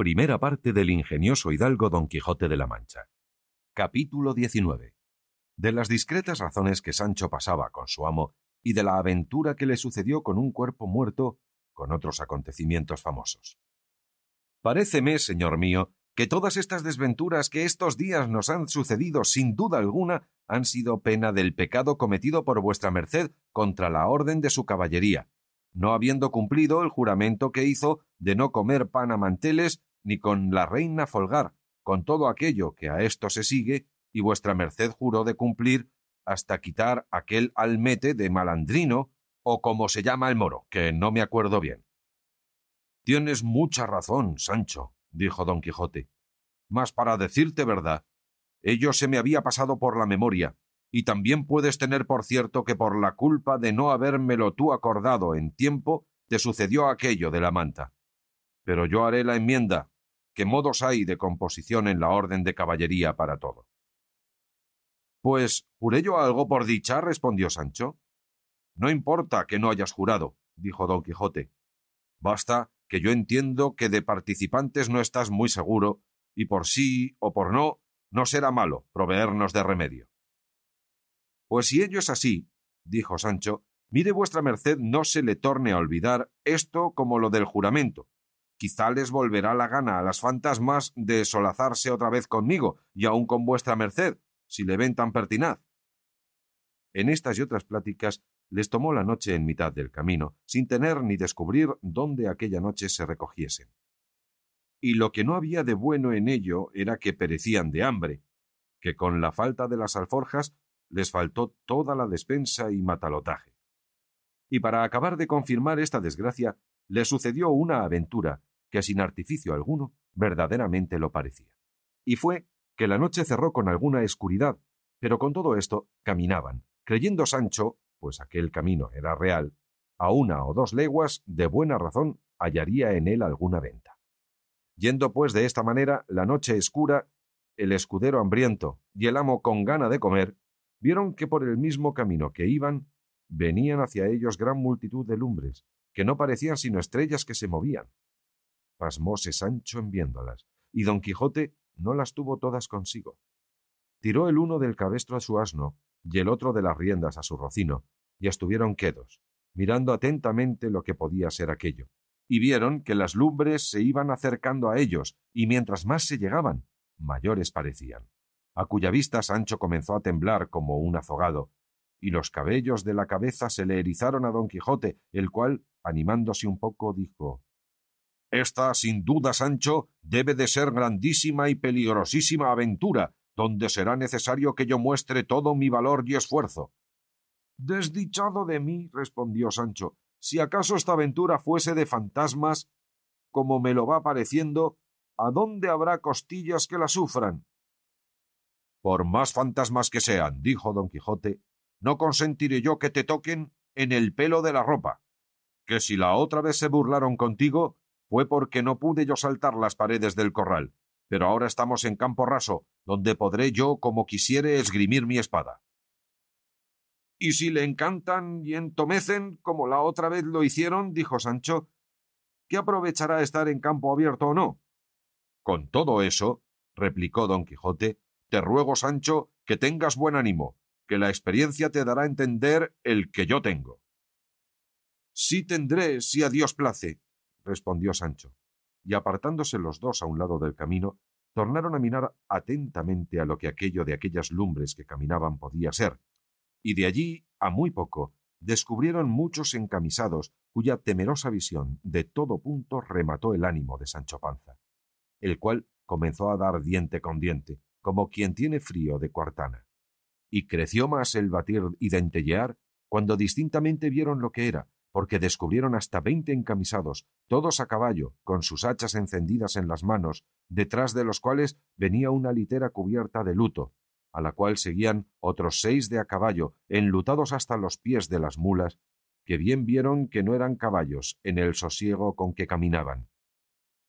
Primera parte del ingenioso hidalgo Don Quijote de la Mancha. Capítulo 19. De las discretas razones que Sancho pasaba con su amo y de la aventura que le sucedió con un cuerpo muerto, con otros acontecimientos famosos. Paréceme, señor mío, que todas estas desventuras que estos días nos han sucedido sin duda alguna han sido pena del pecado cometido por vuestra merced contra la orden de su caballería, no habiendo cumplido el juramento que hizo de no comer pan a manteles ni con la reina folgar, con todo aquello que a esto se sigue, y vuestra merced juró de cumplir hasta quitar aquel almete de malandrino, o como se llama el moro, que no me acuerdo bien. Tienes mucha razón, Sancho, dijo don Quijote. Mas para decirte verdad, ello se me había pasado por la memoria, y también puedes tener por cierto que por la culpa de no habérmelo tú acordado en tiempo, te sucedió aquello de la manta. Pero yo haré la enmienda, modos hay de composición en la orden de caballería para todo. Pues juré yo algo por dicha, respondió Sancho. No importa que no hayas jurado, dijo don Quijote. Basta que yo entiendo que de participantes no estás muy seguro, y por sí o por no, no será malo proveernos de remedio. Pues si ello es así, dijo Sancho, mire vuestra merced no se le torne a olvidar esto como lo del juramento, Quizá les volverá la gana a las fantasmas de solazarse otra vez conmigo y aun con vuestra merced, si le ven tan pertinaz. En estas y otras pláticas les tomó la noche en mitad del camino, sin tener ni descubrir dónde aquella noche se recogiesen. Y lo que no había de bueno en ello era que perecían de hambre, que con la falta de las alforjas les faltó toda la despensa y matalotaje. Y para acabar de confirmar esta desgracia, le sucedió una aventura que sin artificio alguno verdaderamente lo parecía. Y fue que la noche cerró con alguna escuridad, pero con todo esto caminaban, creyendo Sancho, pues aquel camino era real, a una o dos leguas de buena razón hallaría en él alguna venta. Yendo pues de esta manera la noche escura, el escudero hambriento y el amo con gana de comer, vieron que por el mismo camino que iban venían hacia ellos gran multitud de lumbres, que no parecían sino estrellas que se movían, pasmóse Sancho en viéndolas, y don Quijote no las tuvo todas consigo. Tiró el uno del cabestro a su asno y el otro de las riendas a su rocino, y estuvieron quedos, mirando atentamente lo que podía ser aquello, y vieron que las lumbres se iban acercando a ellos, y mientras más se llegaban, mayores parecían, a cuya vista Sancho comenzó a temblar como un azogado, y los cabellos de la cabeza se le erizaron a don Quijote, el cual, animándose un poco, dijo esta, sin duda, Sancho, debe de ser grandísima y peligrosísima aventura, donde será necesario que yo muestre todo mi valor y esfuerzo. Desdichado de mí, respondió Sancho, si acaso esta aventura fuese de fantasmas, como me lo va pareciendo, ¿a dónde habrá costillas que la sufran? Por más fantasmas que sean, dijo don Quijote, no consentiré yo que te toquen en el pelo de la ropa, que si la otra vez se burlaron contigo, fue porque no pude yo saltar las paredes del corral, pero ahora estamos en campo raso, donde podré yo, como quisiere, esgrimir mi espada. Y si le encantan y entomecen, como la otra vez lo hicieron, dijo Sancho, ¿qué aprovechará estar en campo abierto o no? Con todo eso, replicó don Quijote, te ruego, Sancho, que tengas buen ánimo, que la experiencia te dará a entender el que yo tengo. Sí tendré, si a Dios place, respondió Sancho, y apartándose los dos a un lado del camino, tornaron a mirar atentamente a lo que aquello de aquellas lumbres que caminaban podía ser, y de allí, a muy poco, descubrieron muchos encamisados cuya temerosa visión de todo punto remató el ánimo de Sancho Panza, el cual comenzó a dar diente con diente, como quien tiene frío de cuartana. Y creció más el batir y dentellear cuando distintamente vieron lo que era, porque descubrieron hasta veinte encamisados, todos a caballo, con sus hachas encendidas en las manos, detrás de los cuales venía una litera cubierta de luto, a la cual seguían otros seis de a caballo, enlutados hasta los pies de las mulas, que bien vieron que no eran caballos en el sosiego con que caminaban.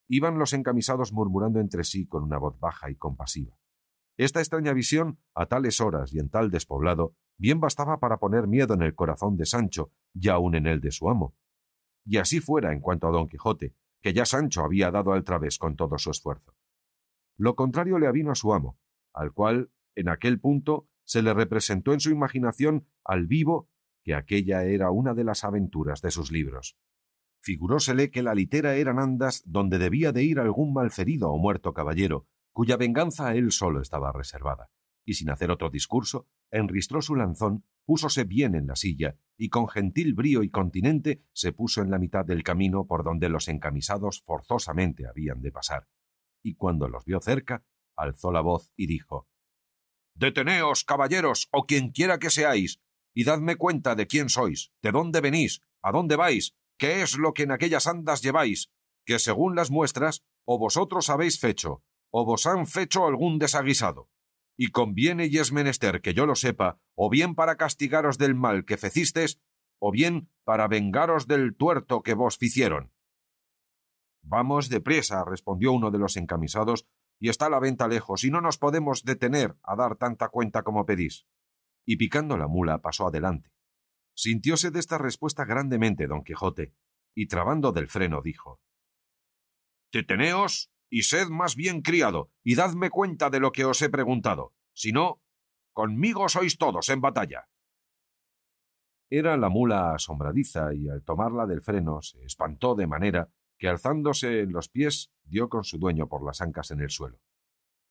Iban los encamisados murmurando entre sí con una voz baja y compasiva. Esta extraña visión, a tales horas y en tal despoblado, bien bastaba para poner miedo en el corazón de Sancho y aun en el de su amo. Y así fuera en cuanto a don Quijote, que ya Sancho había dado al través con todo su esfuerzo. Lo contrario le avino a su amo, al cual, en aquel punto, se le representó en su imaginación al vivo que aquella era una de las aventuras de sus libros. Figurósele que la litera eran andas donde debía de ir algún malferido o muerto caballero, cuya venganza a él solo estaba reservada, y sin hacer otro discurso, enristró su lanzón, púsose bien en la silla, y con gentil brío y continente se puso en la mitad del camino por donde los encamisados forzosamente habían de pasar, y cuando los vio cerca, alzó la voz y dijo Deteneos, caballeros, o quien quiera que seáis, y dadme cuenta de quién sois, de dónde venís, a dónde vais, qué es lo que en aquellas andas lleváis, que según las muestras, o vosotros habéis fecho, o vos han fecho algún desaguisado. Y conviene y es menester que yo lo sepa, o bien para castigaros del mal que fecistes, o bien para vengaros del tuerto que vos ficieron. Vamos deprisa, respondió uno de los encamisados, y está la venta lejos, y no nos podemos detener a dar tanta cuenta como pedís. Y picando la mula pasó adelante. Sintióse de esta respuesta grandemente don Quijote, y trabando del freno dijo Deteneos y sed más bien criado, y dadme cuenta de lo que os he preguntado. Si no, conmigo sois todos en batalla. Era la mula asombradiza, y al tomarla del freno se espantó de manera que alzándose en los pies dio con su dueño por las ancas en el suelo.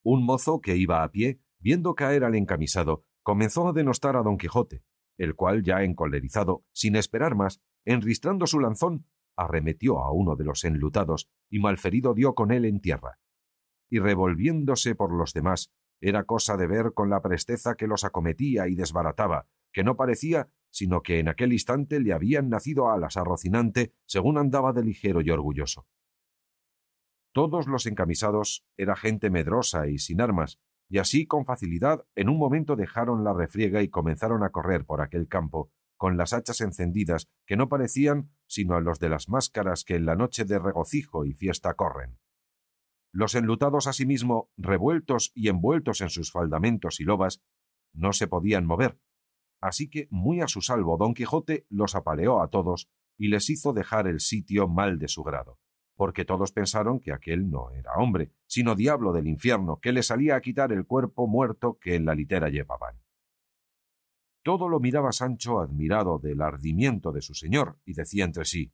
Un mozo que iba a pie, viendo caer al encamisado, comenzó a denostar a don Quijote, el cual, ya encolerizado, sin esperar más, enristrando su lanzón, arremetió a uno de los enlutados y malferido dio con él en tierra. Y revolviéndose por los demás, era cosa de ver con la presteza que los acometía y desbarataba, que no parecía sino que en aquel instante le habían nacido alas a Rocinante según andaba de ligero y orgulloso. Todos los encamisados era gente medrosa y sin armas, y así con facilidad en un momento dejaron la refriega y comenzaron a correr por aquel campo, con las hachas encendidas que no parecían sino a los de las máscaras que en la noche de regocijo y fiesta corren. Los enlutados asimismo, revueltos y envueltos en sus faldamentos y lobas, no se podían mover, así que muy a su salvo don Quijote los apaleó a todos y les hizo dejar el sitio mal de su grado, porque todos pensaron que aquel no era hombre, sino diablo del infierno, que le salía a quitar el cuerpo muerto que en la litera llevaban. Todo lo miraba Sancho admirado del ardimiento de su señor, y decía entre sí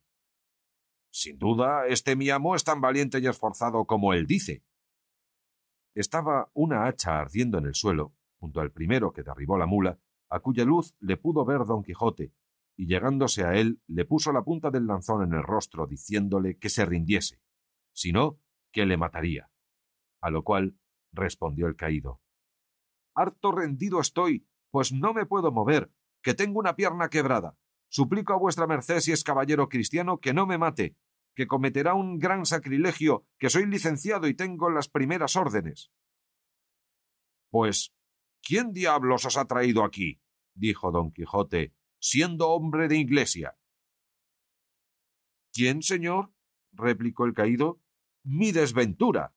Sin duda, este mi amo es tan valiente y esforzado como él dice. Estaba una hacha ardiendo en el suelo, junto al primero que derribó la mula, a cuya luz le pudo ver don Quijote, y llegándose a él le puso la punta del lanzón en el rostro, diciéndole que se rindiese, si no, que le mataría. A lo cual respondió el caído Harto rendido estoy pues no me puedo mover, que tengo una pierna quebrada. Suplico a vuestra merced, si es caballero cristiano, que no me mate, que cometerá un gran sacrilegio, que soy licenciado y tengo las primeras órdenes. Pues, ¿quién diablos os ha traído aquí? dijo don Quijote, siendo hombre de iglesia. ¿Quién, señor? replicó el caído. Mi desventura.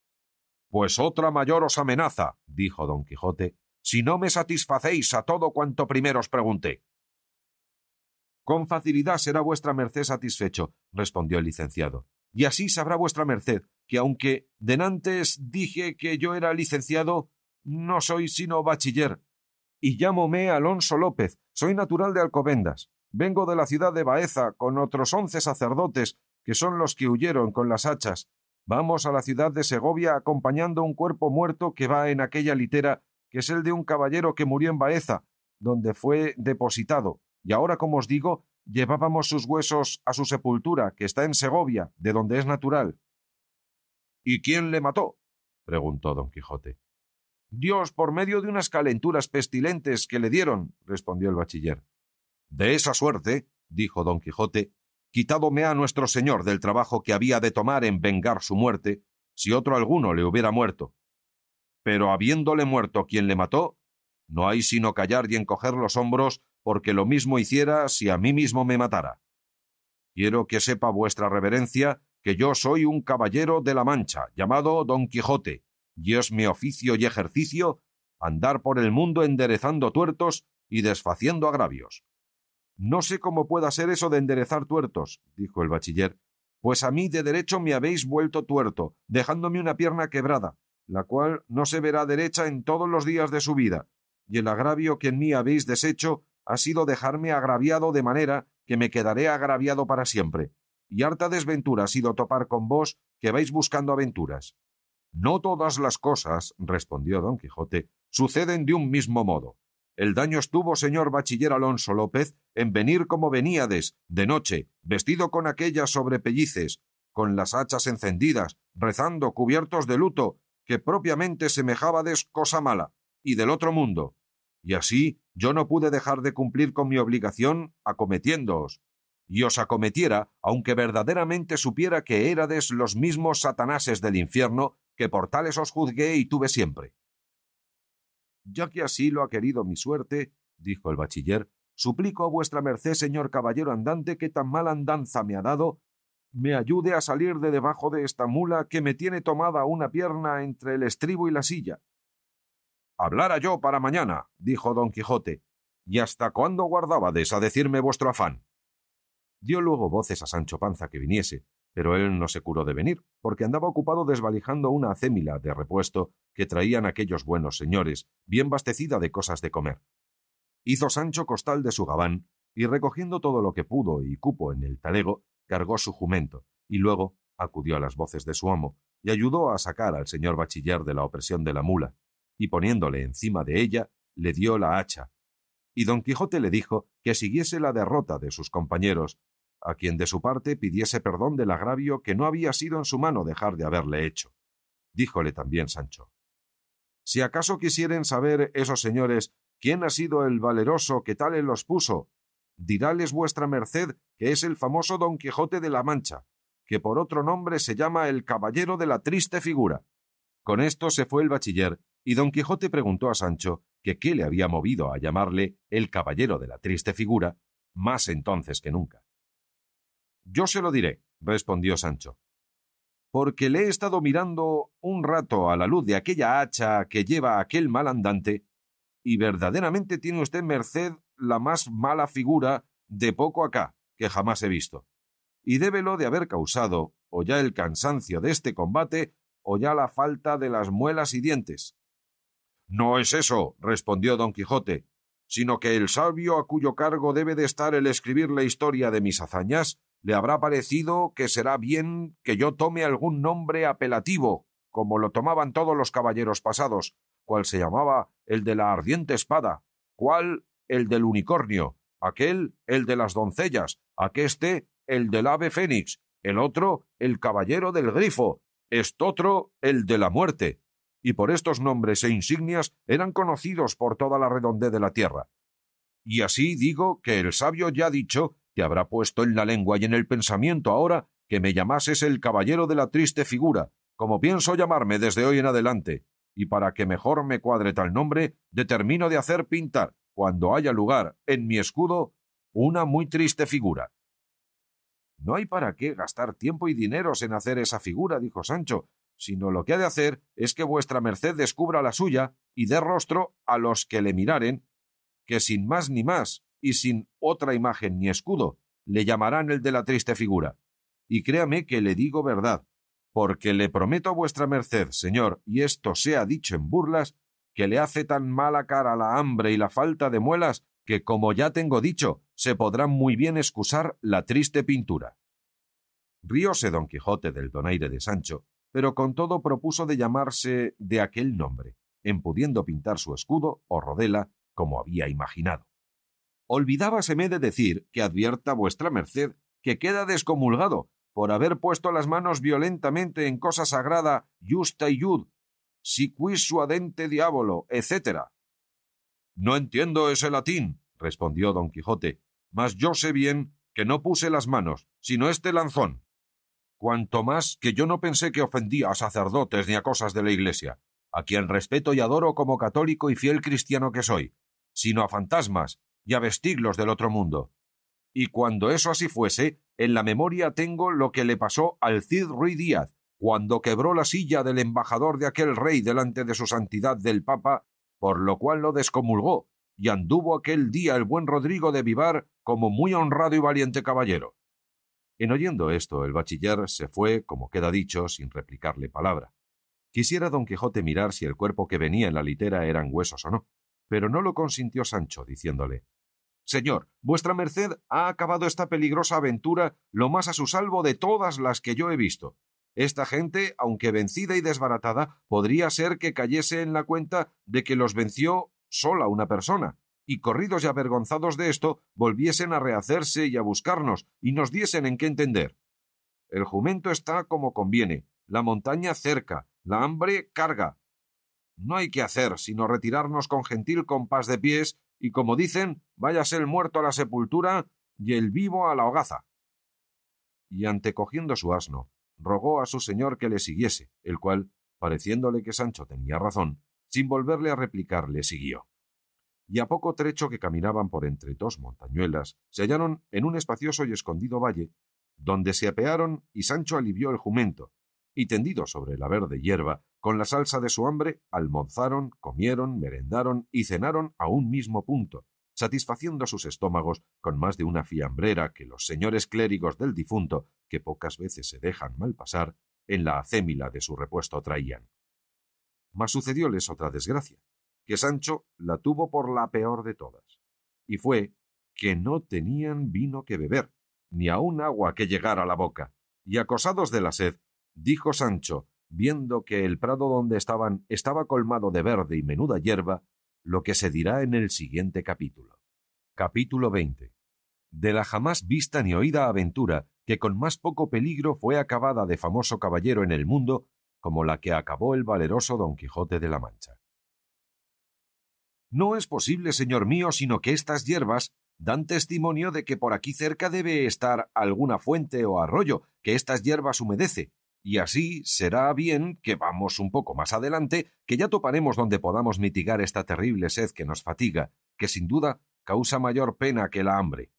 Pues otra mayor os amenaza, dijo don Quijote, si no me satisfacéis a todo cuanto primero os pregunté. Con facilidad será vuestra merced satisfecho, respondió el licenciado. Y así sabrá vuestra merced que aunque denantes dije que yo era licenciado, no soy sino bachiller. Y llámome Alonso López, soy natural de Alcobendas. Vengo de la ciudad de Baeza con otros once sacerdotes, que son los que huyeron con las hachas. Vamos a la ciudad de Segovia acompañando un cuerpo muerto que va en aquella litera que es el de un caballero que murió en Baeza, donde fue depositado, y ahora, como os digo, llevábamos sus huesos a su sepultura, que está en Segovia, de donde es natural. ¿Y quién le mató? preguntó don Quijote. Dios, por medio de unas calenturas pestilentes que le dieron, respondió el bachiller. De esa suerte, dijo don Quijote, quitádome a nuestro señor del trabajo que había de tomar en vengar su muerte, si otro alguno le hubiera muerto. Pero habiéndole muerto quien le mató, no hay sino callar y encoger los hombros, porque lo mismo hiciera si a mí mismo me matara. Quiero que sepa vuestra reverencia que yo soy un caballero de la Mancha, llamado Don Quijote, y es mi oficio y ejercicio andar por el mundo enderezando tuertos y desfaciendo agravios. No sé cómo pueda ser eso de enderezar tuertos, dijo el bachiller, pues a mí de derecho me habéis vuelto tuerto, dejándome una pierna quebrada, la cual no se verá derecha en todos los días de su vida, y el agravio que en mí habéis deshecho ha sido dejarme agraviado de manera que me quedaré agraviado para siempre, y harta desventura ha sido topar con vos que vais buscando aventuras. No todas las cosas, respondió don Quijote, suceden de un mismo modo. El daño estuvo, señor bachiller Alonso López, en venir como veníades, de noche, vestido con aquellas sobrepellices, con las hachas encendidas, rezando, cubiertos de luto, que propiamente semejábades cosa mala, y del otro mundo. Y así yo no pude dejar de cumplir con mi obligación acometiéndoos, y os acometiera, aunque verdaderamente supiera que érades los mismos satanases del infierno que por tales os juzgué y tuve siempre. Ya que así lo ha querido mi suerte, dijo el bachiller, suplico a vuestra merced, señor caballero andante, que tan mala andanza me ha dado, me ayude a salir de debajo de esta mula que me tiene tomada una pierna entre el estribo y la silla. Hablara yo para mañana, dijo don Quijote. ¿Y hasta cuándo guardábades a decirme vuestro afán? Dio luego voces a Sancho Panza que viniese, pero él no se curó de venir, porque andaba ocupado desvalijando una acémila de repuesto que traían aquellos buenos señores, bien bastecida de cosas de comer. Hizo Sancho costal de su gabán, y recogiendo todo lo que pudo y cupo en el talego, cargó su jumento, y luego acudió a las voces de su amo, y ayudó a sacar al señor bachiller de la opresión de la mula, y poniéndole encima de ella, le dio la hacha. Y don Quijote le dijo que siguiese la derrota de sus compañeros, a quien de su parte pidiese perdón del agravio que no había sido en su mano dejar de haberle hecho. Díjole también Sancho. Si acaso quisieren saber esos señores quién ha sido el valeroso que tales los puso, diráles vuestra merced que es el famoso Don Quijote de la Mancha, que por otro nombre se llama el Caballero de la Triste Figura. Con esto se fue el bachiller, y don Quijote preguntó a Sancho que qué le había movido a llamarle el Caballero de la Triste Figura, más entonces que nunca. Yo se lo diré, respondió Sancho. Porque le he estado mirando un rato a la luz de aquella hacha que lleva aquel mal andante, y verdaderamente tiene usted merced la más mala figura de poco acá que jamás he visto. Y débelo de haber causado o ya el cansancio de este combate o ya la falta de las muelas y dientes. No es eso, respondió don Quijote, sino que el sabio a cuyo cargo debe de estar el escribir la historia de mis hazañas le habrá parecido que será bien que yo tome algún nombre apelativo, como lo tomaban todos los caballeros pasados, cual se llamaba el de la ardiente espada, cual el del unicornio, aquel el de las doncellas, aqueste el del ave fénix, el otro el caballero del grifo, estotro el de la muerte. Y por estos nombres e insignias eran conocidos por toda la redondez de la tierra. Y así digo que el sabio ya dicho te habrá puesto en la lengua y en el pensamiento ahora que me llamases el caballero de la triste figura, como pienso llamarme desde hoy en adelante, y para que mejor me cuadre tal nombre, determino de hacer pintar, cuando haya lugar, en mi escudo, una muy triste figura. No hay para qué gastar tiempo y dineros en hacer esa figura, dijo Sancho, sino lo que ha de hacer es que vuestra merced descubra la suya y dé rostro a los que le miraren, que sin más ni más y sin otra imagen ni escudo, le llamarán el de la triste figura. Y créame que le digo verdad, porque le prometo a vuestra merced, señor, y esto sea dicho en burlas, que le hace tan mala cara la hambre y la falta de muelas que, como ya tengo dicho, se podrá muy bien excusar la triste pintura. Rióse don Quijote del donaire de Sancho, pero con todo propuso de llamarse de aquel nombre, en pudiendo pintar su escudo o rodela como había imaginado olvidábaseme de decir que advierta vuestra merced que queda descomulgado por haber puesto las manos violentamente en cosa sagrada justa y jud, si quis suadente diabolo, etc. No entiendo ese latín, respondió don Quijote, mas yo sé bien que no puse las manos, sino este lanzón. Cuanto más que yo no pensé que ofendía a sacerdotes ni a cosas de la Iglesia, a quien respeto y adoro como católico y fiel cristiano que soy, sino a fantasmas y a vestiglos del otro mundo. Y cuando eso así fuese, en la memoria tengo lo que le pasó al Cid Ruy Díaz, cuando quebró la silla del embajador de aquel rey delante de su santidad del Papa, por lo cual lo descomulgó, y anduvo aquel día el buen Rodrigo de Vivar como muy honrado y valiente caballero. En oyendo esto, el bachiller se fue, como queda dicho, sin replicarle palabra. Quisiera don Quijote mirar si el cuerpo que venía en la litera eran huesos o no, pero no lo consintió Sancho, diciéndole Señor, vuestra merced ha acabado esta peligrosa aventura lo más a su salvo de todas las que yo he visto. Esta gente, aunque vencida y desbaratada, podría ser que cayese en la cuenta de que los venció sola una persona, y corridos y avergonzados de esto, volviesen a rehacerse y a buscarnos, y nos diesen en qué entender. El jumento está como conviene, la montaña cerca, la hambre carga. No hay que hacer sino retirarnos con gentil compás de pies, y como dicen, váyase el muerto a la sepultura y el vivo a la hogaza. Y antecogiendo su asno, rogó a su señor que le siguiese, el cual, pareciéndole que Sancho tenía razón, sin volverle a replicar, le siguió. Y a poco trecho que caminaban por entre dos montañuelas, se hallaron en un espacioso y escondido valle, donde se apearon y Sancho alivió el jumento, y tendido sobre la verde hierba, con la salsa de su hambre, almorzaron, comieron, merendaron y cenaron a un mismo punto, satisfaciendo sus estómagos con más de una fiambrera que los señores clérigos del difunto, que pocas veces se dejan mal pasar, en la acémila de su repuesto traían. Mas sucedióles otra desgracia, que Sancho la tuvo por la peor de todas, y fue que no tenían vino que beber, ni aun agua que llegar a la boca, y acosados de la sed, dijo Sancho, viendo que el prado donde estaban estaba colmado de verde y menuda hierba, lo que se dirá en el siguiente capítulo. Capítulo 20. De la jamás vista ni oída aventura que con más poco peligro fue acabada de famoso caballero en el mundo como la que acabó el valeroso Don Quijote de la Mancha. No es posible, señor mío, sino que estas hierbas dan testimonio de que por aquí cerca debe estar alguna fuente o arroyo que estas hierbas humedece, y así será bien que vamos un poco más adelante, que ya toparemos donde podamos mitigar esta terrible sed que nos fatiga, que sin duda causa mayor pena que la hambre.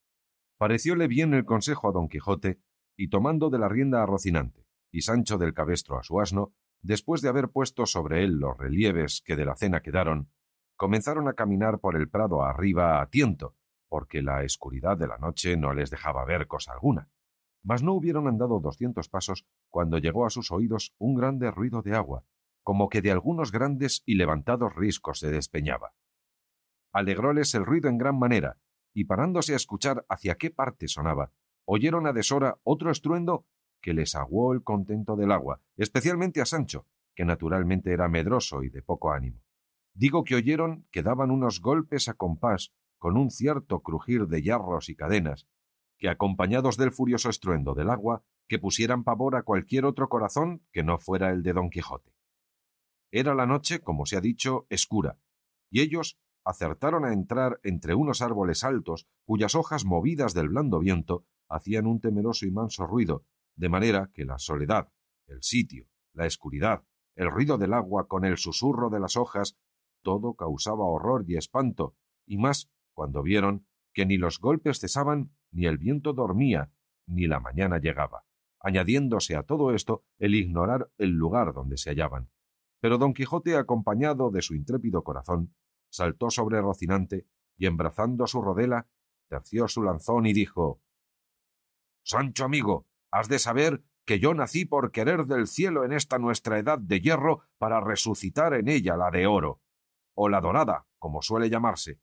Parecióle bien el consejo a don Quijote, y tomando de la rienda a Rocinante y Sancho del cabestro a su asno, después de haber puesto sobre él los relieves que de la cena quedaron, comenzaron a caminar por el prado arriba a tiento, porque la escuridad de la noche no les dejaba ver cosa alguna mas no hubieron andado doscientos pasos cuando llegó a sus oídos un grande ruido de agua, como que de algunos grandes y levantados riscos se despeñaba. Alegróles el ruido en gran manera, y parándose a escuchar hacia qué parte sonaba, oyeron a deshora otro estruendo que les aguó el contento del agua, especialmente a Sancho, que naturalmente era medroso y de poco ánimo. Digo que oyeron que daban unos golpes a compás con un cierto crujir de yarros y cadenas, que acompañados del furioso estruendo del agua, que pusieran pavor a cualquier otro corazón que no fuera el de don Quijote. Era la noche, como se ha dicho, escura, y ellos acertaron a entrar entre unos árboles altos cuyas hojas movidas del blando viento hacían un temeroso y manso ruido, de manera que la soledad, el sitio, la escuridad, el ruido del agua con el susurro de las hojas, todo causaba horror y espanto, y más cuando vieron que ni los golpes cesaban ni el viento dormía, ni la mañana llegaba, añadiéndose a todo esto el ignorar el lugar donde se hallaban. Pero don Quijote, acompañado de su intrépido corazón, saltó sobre Rocinante y embrazando su rodela, terció su lanzón y dijo Sancho amigo, has de saber que yo nací por querer del cielo en esta nuestra edad de hierro para resucitar en ella la de oro, o la dorada, como suele llamarse.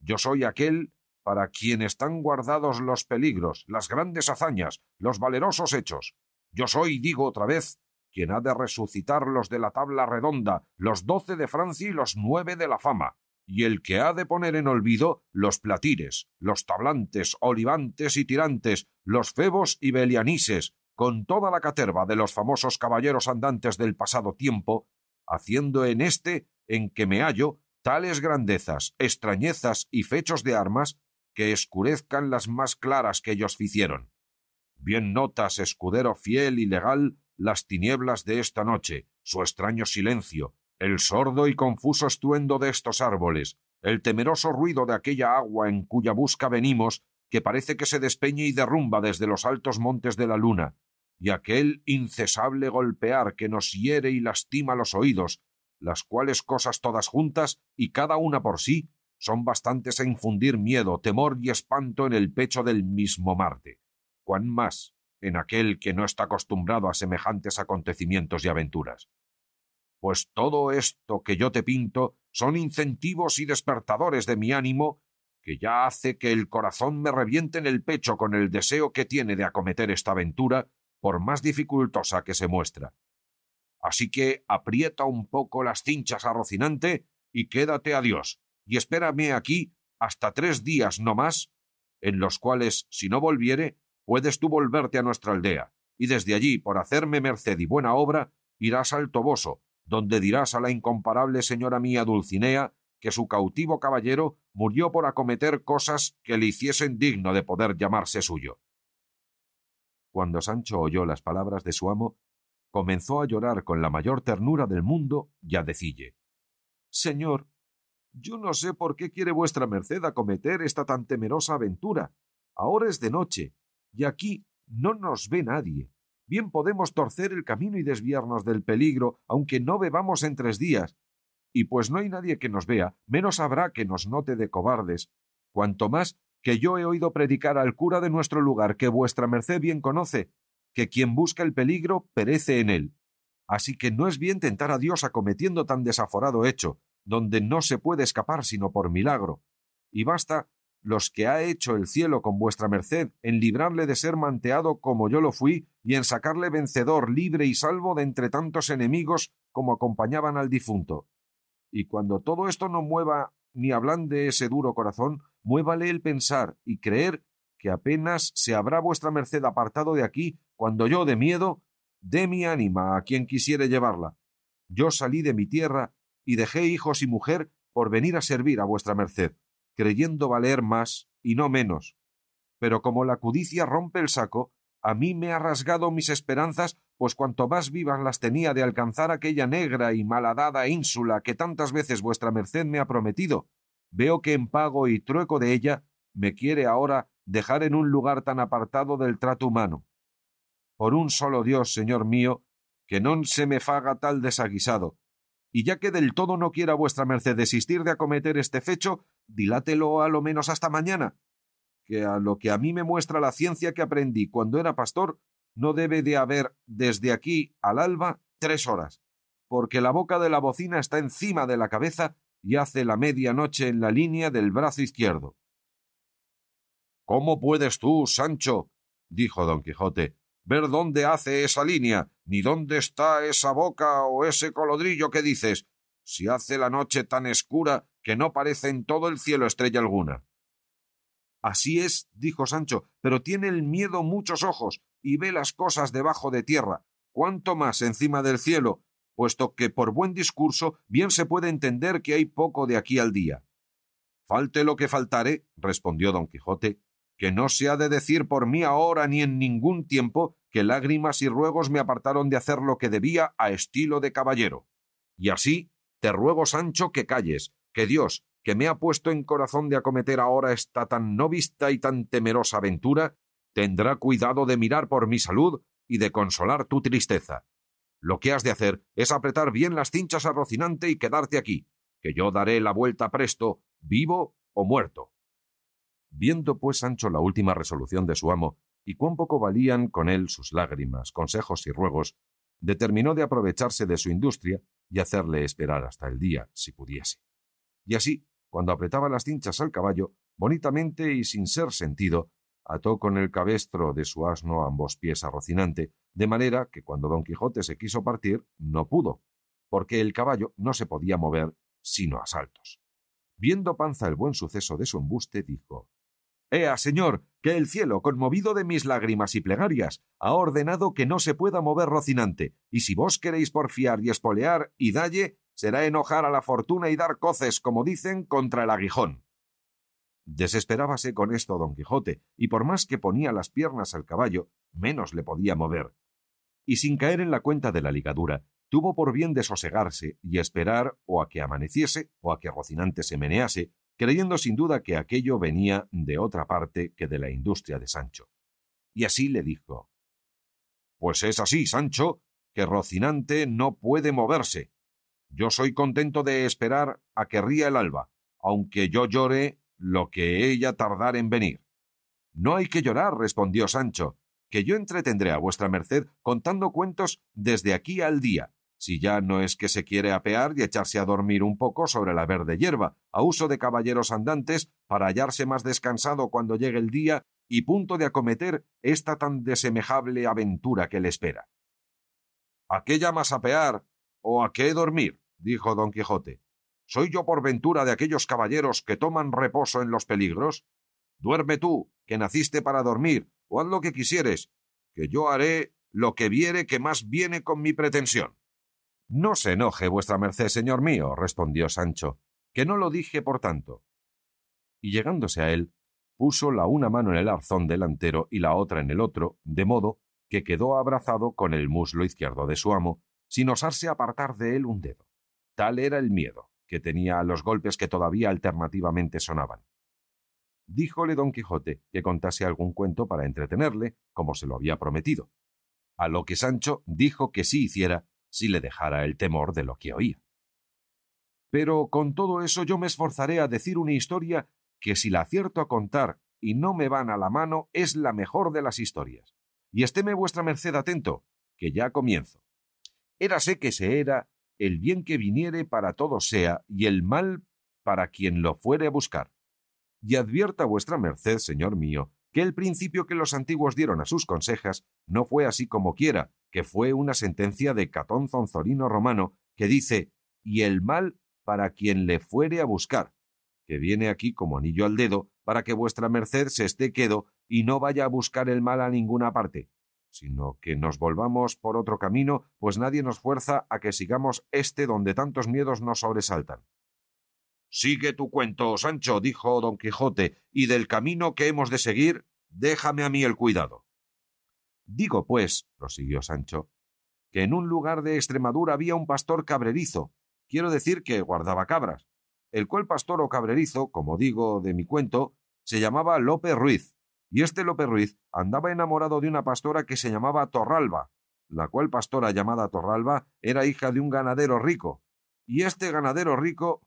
Yo soy aquel para quien están guardados los peligros, las grandes hazañas, los valerosos hechos. Yo soy, digo otra vez, quien ha de resucitar los de la tabla redonda, los doce de Francia y los nueve de la fama, y el que ha de poner en olvido los platires, los tablantes, olivantes y tirantes, los febos y belianises, con toda la caterva de los famosos caballeros andantes del pasado tiempo, haciendo en este en que me hallo tales grandezas, extrañezas y fechos de armas que escurezcan las más claras que ellos ficieron. Bien notas, escudero fiel y legal, las tinieblas de esta noche, su extraño silencio, el sordo y confuso estruendo de estos árboles, el temeroso ruido de aquella agua en cuya busca venimos, que parece que se despeñe y derrumba desde los altos montes de la luna, y aquel incesable golpear que nos hiere y lastima los oídos, las cuales cosas todas juntas y cada una por sí son bastantes a infundir miedo, temor y espanto en el pecho del mismo Marte. Cuán más en aquel que no está acostumbrado a semejantes acontecimientos y aventuras. Pues todo esto que yo te pinto son incentivos y despertadores de mi ánimo que ya hace que el corazón me reviente en el pecho con el deseo que tiene de acometer esta aventura, por más dificultosa que se muestra. Así que aprieta un poco las cinchas a Rocinante y quédate a Dios, y espérame aquí hasta tres días no más, en los cuales, si no volviere, puedes tú volverte a nuestra aldea, y desde allí, por hacerme merced y buena obra, irás al Toboso, donde dirás a la incomparable señora mía Dulcinea que su cautivo caballero murió por acometer cosas que le hiciesen digno de poder llamarse suyo. Cuando Sancho oyó las palabras de su amo, comenzó a llorar con la mayor ternura del mundo y a decille Señor, yo no sé por qué quiere vuestra merced acometer esta tan temerosa aventura. Ahora es de noche, y aquí no nos ve nadie. Bien podemos torcer el camino y desviarnos del peligro, aunque no bebamos en tres días, y pues no hay nadie que nos vea, menos habrá que nos note de cobardes, cuanto más que yo he oído predicar al cura de nuestro lugar, que vuestra merced bien conoce, que quien busca el peligro perece en él. Así que no es bien tentar a Dios acometiendo tan desaforado hecho, donde no se puede escapar sino por milagro. Y basta los que ha hecho el cielo con vuestra merced en librarle de ser manteado como yo lo fui y en sacarle vencedor, libre y salvo de entre tantos enemigos como acompañaban al difunto. Y cuando todo esto no mueva ni ablande ese duro corazón, muévale el pensar y creer que apenas se habrá vuestra merced apartado de aquí cuando yo, de miedo, dé mi ánima a quien quisiere llevarla. Yo salí de mi tierra y dejé hijos y mujer por venir a servir a vuestra merced, creyendo valer más y no menos. Pero como la cudicia rompe el saco, a mí me ha rasgado mis esperanzas, pues cuanto más vivas las tenía de alcanzar aquella negra y malhadada ínsula que tantas veces vuestra merced me ha prometido, veo que en pago y trueco de ella me quiere ahora dejar en un lugar tan apartado del trato humano. Por un solo Dios, señor mío, que non se me faga tal desaguisado, y ya que del todo no quiera vuestra merced desistir de acometer este fecho, dilátelo a lo menos hasta mañana, que a lo que a mí me muestra la ciencia que aprendí cuando era pastor, no debe de haber desde aquí al alba tres horas, porque la boca de la bocina está encima de la cabeza y hace la media noche en la línea del brazo izquierdo. ¿Cómo puedes tú, Sancho? dijo don Quijote, ver dónde hace esa línea, ni dónde está esa boca o ese colodrillo que dices, si hace la noche tan escura que no parece en todo el cielo estrella alguna. Así es, dijo Sancho, pero tiene el miedo muchos ojos y ve las cosas debajo de tierra, cuanto más encima del cielo, puesto que por buen discurso bien se puede entender que hay poco de aquí al día. Falte lo que faltare, respondió don Quijote, que no se ha de decir por mí ahora ni en ningún tiempo que lágrimas y ruegos me apartaron de hacer lo que debía a estilo de caballero. Y así te ruego, Sancho, que calles, que Dios, que me ha puesto en corazón de acometer ahora esta tan no vista y tan temerosa aventura, tendrá cuidado de mirar por mi salud y de consolar tu tristeza. Lo que has de hacer es apretar bien las cinchas a Rocinante y quedarte aquí, que yo daré la vuelta presto, vivo o muerto. Viendo pues Sancho la última resolución de su amo, y cuán poco valían con él sus lágrimas, consejos y ruegos, determinó de aprovecharse de su industria y hacerle esperar hasta el día, si pudiese. Y así, cuando apretaba las cinchas al caballo, bonitamente y sin ser sentido, ató con el cabestro de su asno ambos pies a Rocinante, de manera que cuando don Quijote se quiso partir, no pudo, porque el caballo no se podía mover sino a saltos. Viendo Panza el buen suceso de su embuste, dijo Ea, señor, que el cielo, conmovido de mis lágrimas y plegarias, ha ordenado que no se pueda mover Rocinante, y si vos queréis porfiar y espolear y dalle, será enojar a la fortuna y dar coces, como dicen, contra el aguijón. Desesperábase con esto don Quijote, y por más que ponía las piernas al caballo, menos le podía mover. Y sin caer en la cuenta de la ligadura, tuvo por bien desosegarse y esperar o a que amaneciese o a que Rocinante se menease, creyendo sin duda que aquello venía de otra parte que de la industria de Sancho. Y así le dijo Pues es así, Sancho, que Rocinante no puede moverse. Yo soy contento de esperar a que ría el alba, aunque yo llore lo que ella tardar en venir. No hay que llorar, respondió Sancho, que yo entretendré a vuestra merced contando cuentos desde aquí al día, si ya no es que se quiere apear y echarse a dormir un poco sobre la verde hierba, a uso de caballeros andantes, para hallarse más descansado cuando llegue el día y punto de acometer esta tan desemejable aventura que le espera. ¿A qué llamas apear o a qué dormir? dijo don Quijote. ¿Soy yo por ventura de aquellos caballeros que toman reposo en los peligros? Duerme tú, que naciste para dormir, o haz lo que quisieres, que yo haré lo que viere que más viene con mi pretensión. No se enoje vuestra merced, señor mío, respondió Sancho, que no lo dije por tanto. Y llegándose a él, puso la una mano en el arzón delantero y la otra en el otro, de modo que quedó abrazado con el muslo izquierdo de su amo, sin osarse apartar de él un dedo. Tal era el miedo que tenía a los golpes que todavía alternativamente sonaban. Díjole don Quijote que contase algún cuento para entretenerle, como se lo había prometido. A lo que Sancho dijo que sí hiciera si le dejara el temor de lo que oía. Pero con todo eso yo me esforzaré a decir una historia que si la acierto a contar y no me van a la mano es la mejor de las historias. Y estéme vuestra merced atento, que ya comienzo. Érase que se era el bien que viniere para todos sea, y el mal para quien lo fuere a buscar. Y advierta vuestra merced, señor mío, que el principio que los antiguos dieron a sus consejas no fue así como quiera, que fue una sentencia de Catón Zonzorino romano que dice y el mal para quien le fuere a buscar, que viene aquí como anillo al dedo, para que vuestra merced se esté quedo y no vaya a buscar el mal a ninguna parte, sino que nos volvamos por otro camino, pues nadie nos fuerza a que sigamos este donde tantos miedos nos sobresaltan. Sigue tu cuento, Sancho, dijo don Quijote, y del camino que hemos de seguir, déjame a mí el cuidado. Digo, pues, prosiguió Sancho, que en un lugar de Extremadura había un pastor cabrerizo, quiero decir que guardaba cabras, el cual pastor o cabrerizo, como digo de mi cuento, se llamaba Lope Ruiz, y este Lope Ruiz andaba enamorado de una pastora que se llamaba Torralba, la cual pastora llamada Torralba era hija de un ganadero rico, y este ganadero rico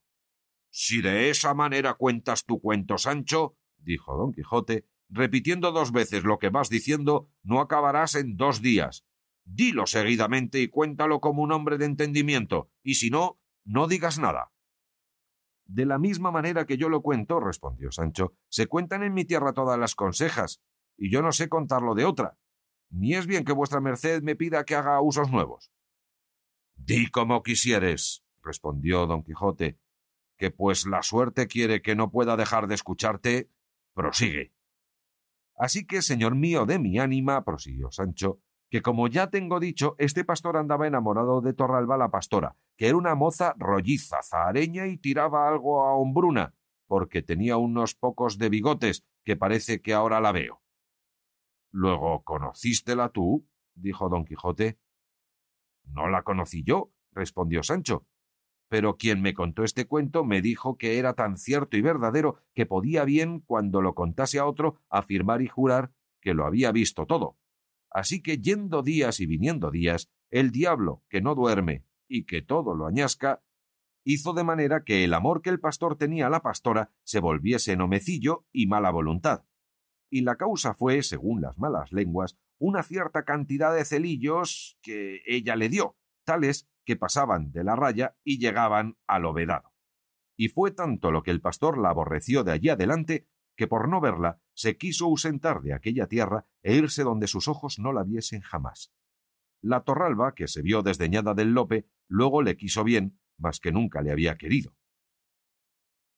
si de esa manera cuentas tu cuento, Sancho, dijo don Quijote, repitiendo dos veces lo que vas diciendo, no acabarás en dos días. Dilo seguidamente y cuéntalo como un hombre de entendimiento, y si no, no digas nada. De la misma manera que yo lo cuento, respondió Sancho, se cuentan en mi tierra todas las consejas, y yo no sé contarlo de otra. Ni es bien que vuestra merced me pida que haga usos nuevos. Di como quisieres, respondió don Quijote, que pues la suerte quiere que no pueda dejar de escucharte, prosigue. Así que, señor mío de mi ánima, prosiguió Sancho, que como ya tengo dicho, este pastor andaba enamorado de Torralba la pastora, que era una moza rolliza, zahareña y tiraba algo a hombruna, porque tenía unos pocos de bigotes, que parece que ahora la veo. Luego, ¿conocístela tú? dijo don Quijote. No la conocí yo, respondió Sancho, pero quien me contó este cuento me dijo que era tan cierto y verdadero que podía bien, cuando lo contase a otro, afirmar y jurar que lo había visto todo. Así que yendo días y viniendo días, el diablo, que no duerme y que todo lo añasca, hizo de manera que el amor que el pastor tenía a la pastora se volviese nomecillo y mala voluntad. Y la causa fue, según las malas lenguas, una cierta cantidad de celillos que ella le dio, tales que pasaban de la raya y llegaban al vedado. Y fue tanto lo que el pastor la aborreció de allí adelante que por no verla se quiso ausentar de aquella tierra e irse donde sus ojos no la viesen jamás. La torralba, que se vio desdeñada del Lope, luego le quiso bien, mas que nunca le había querido.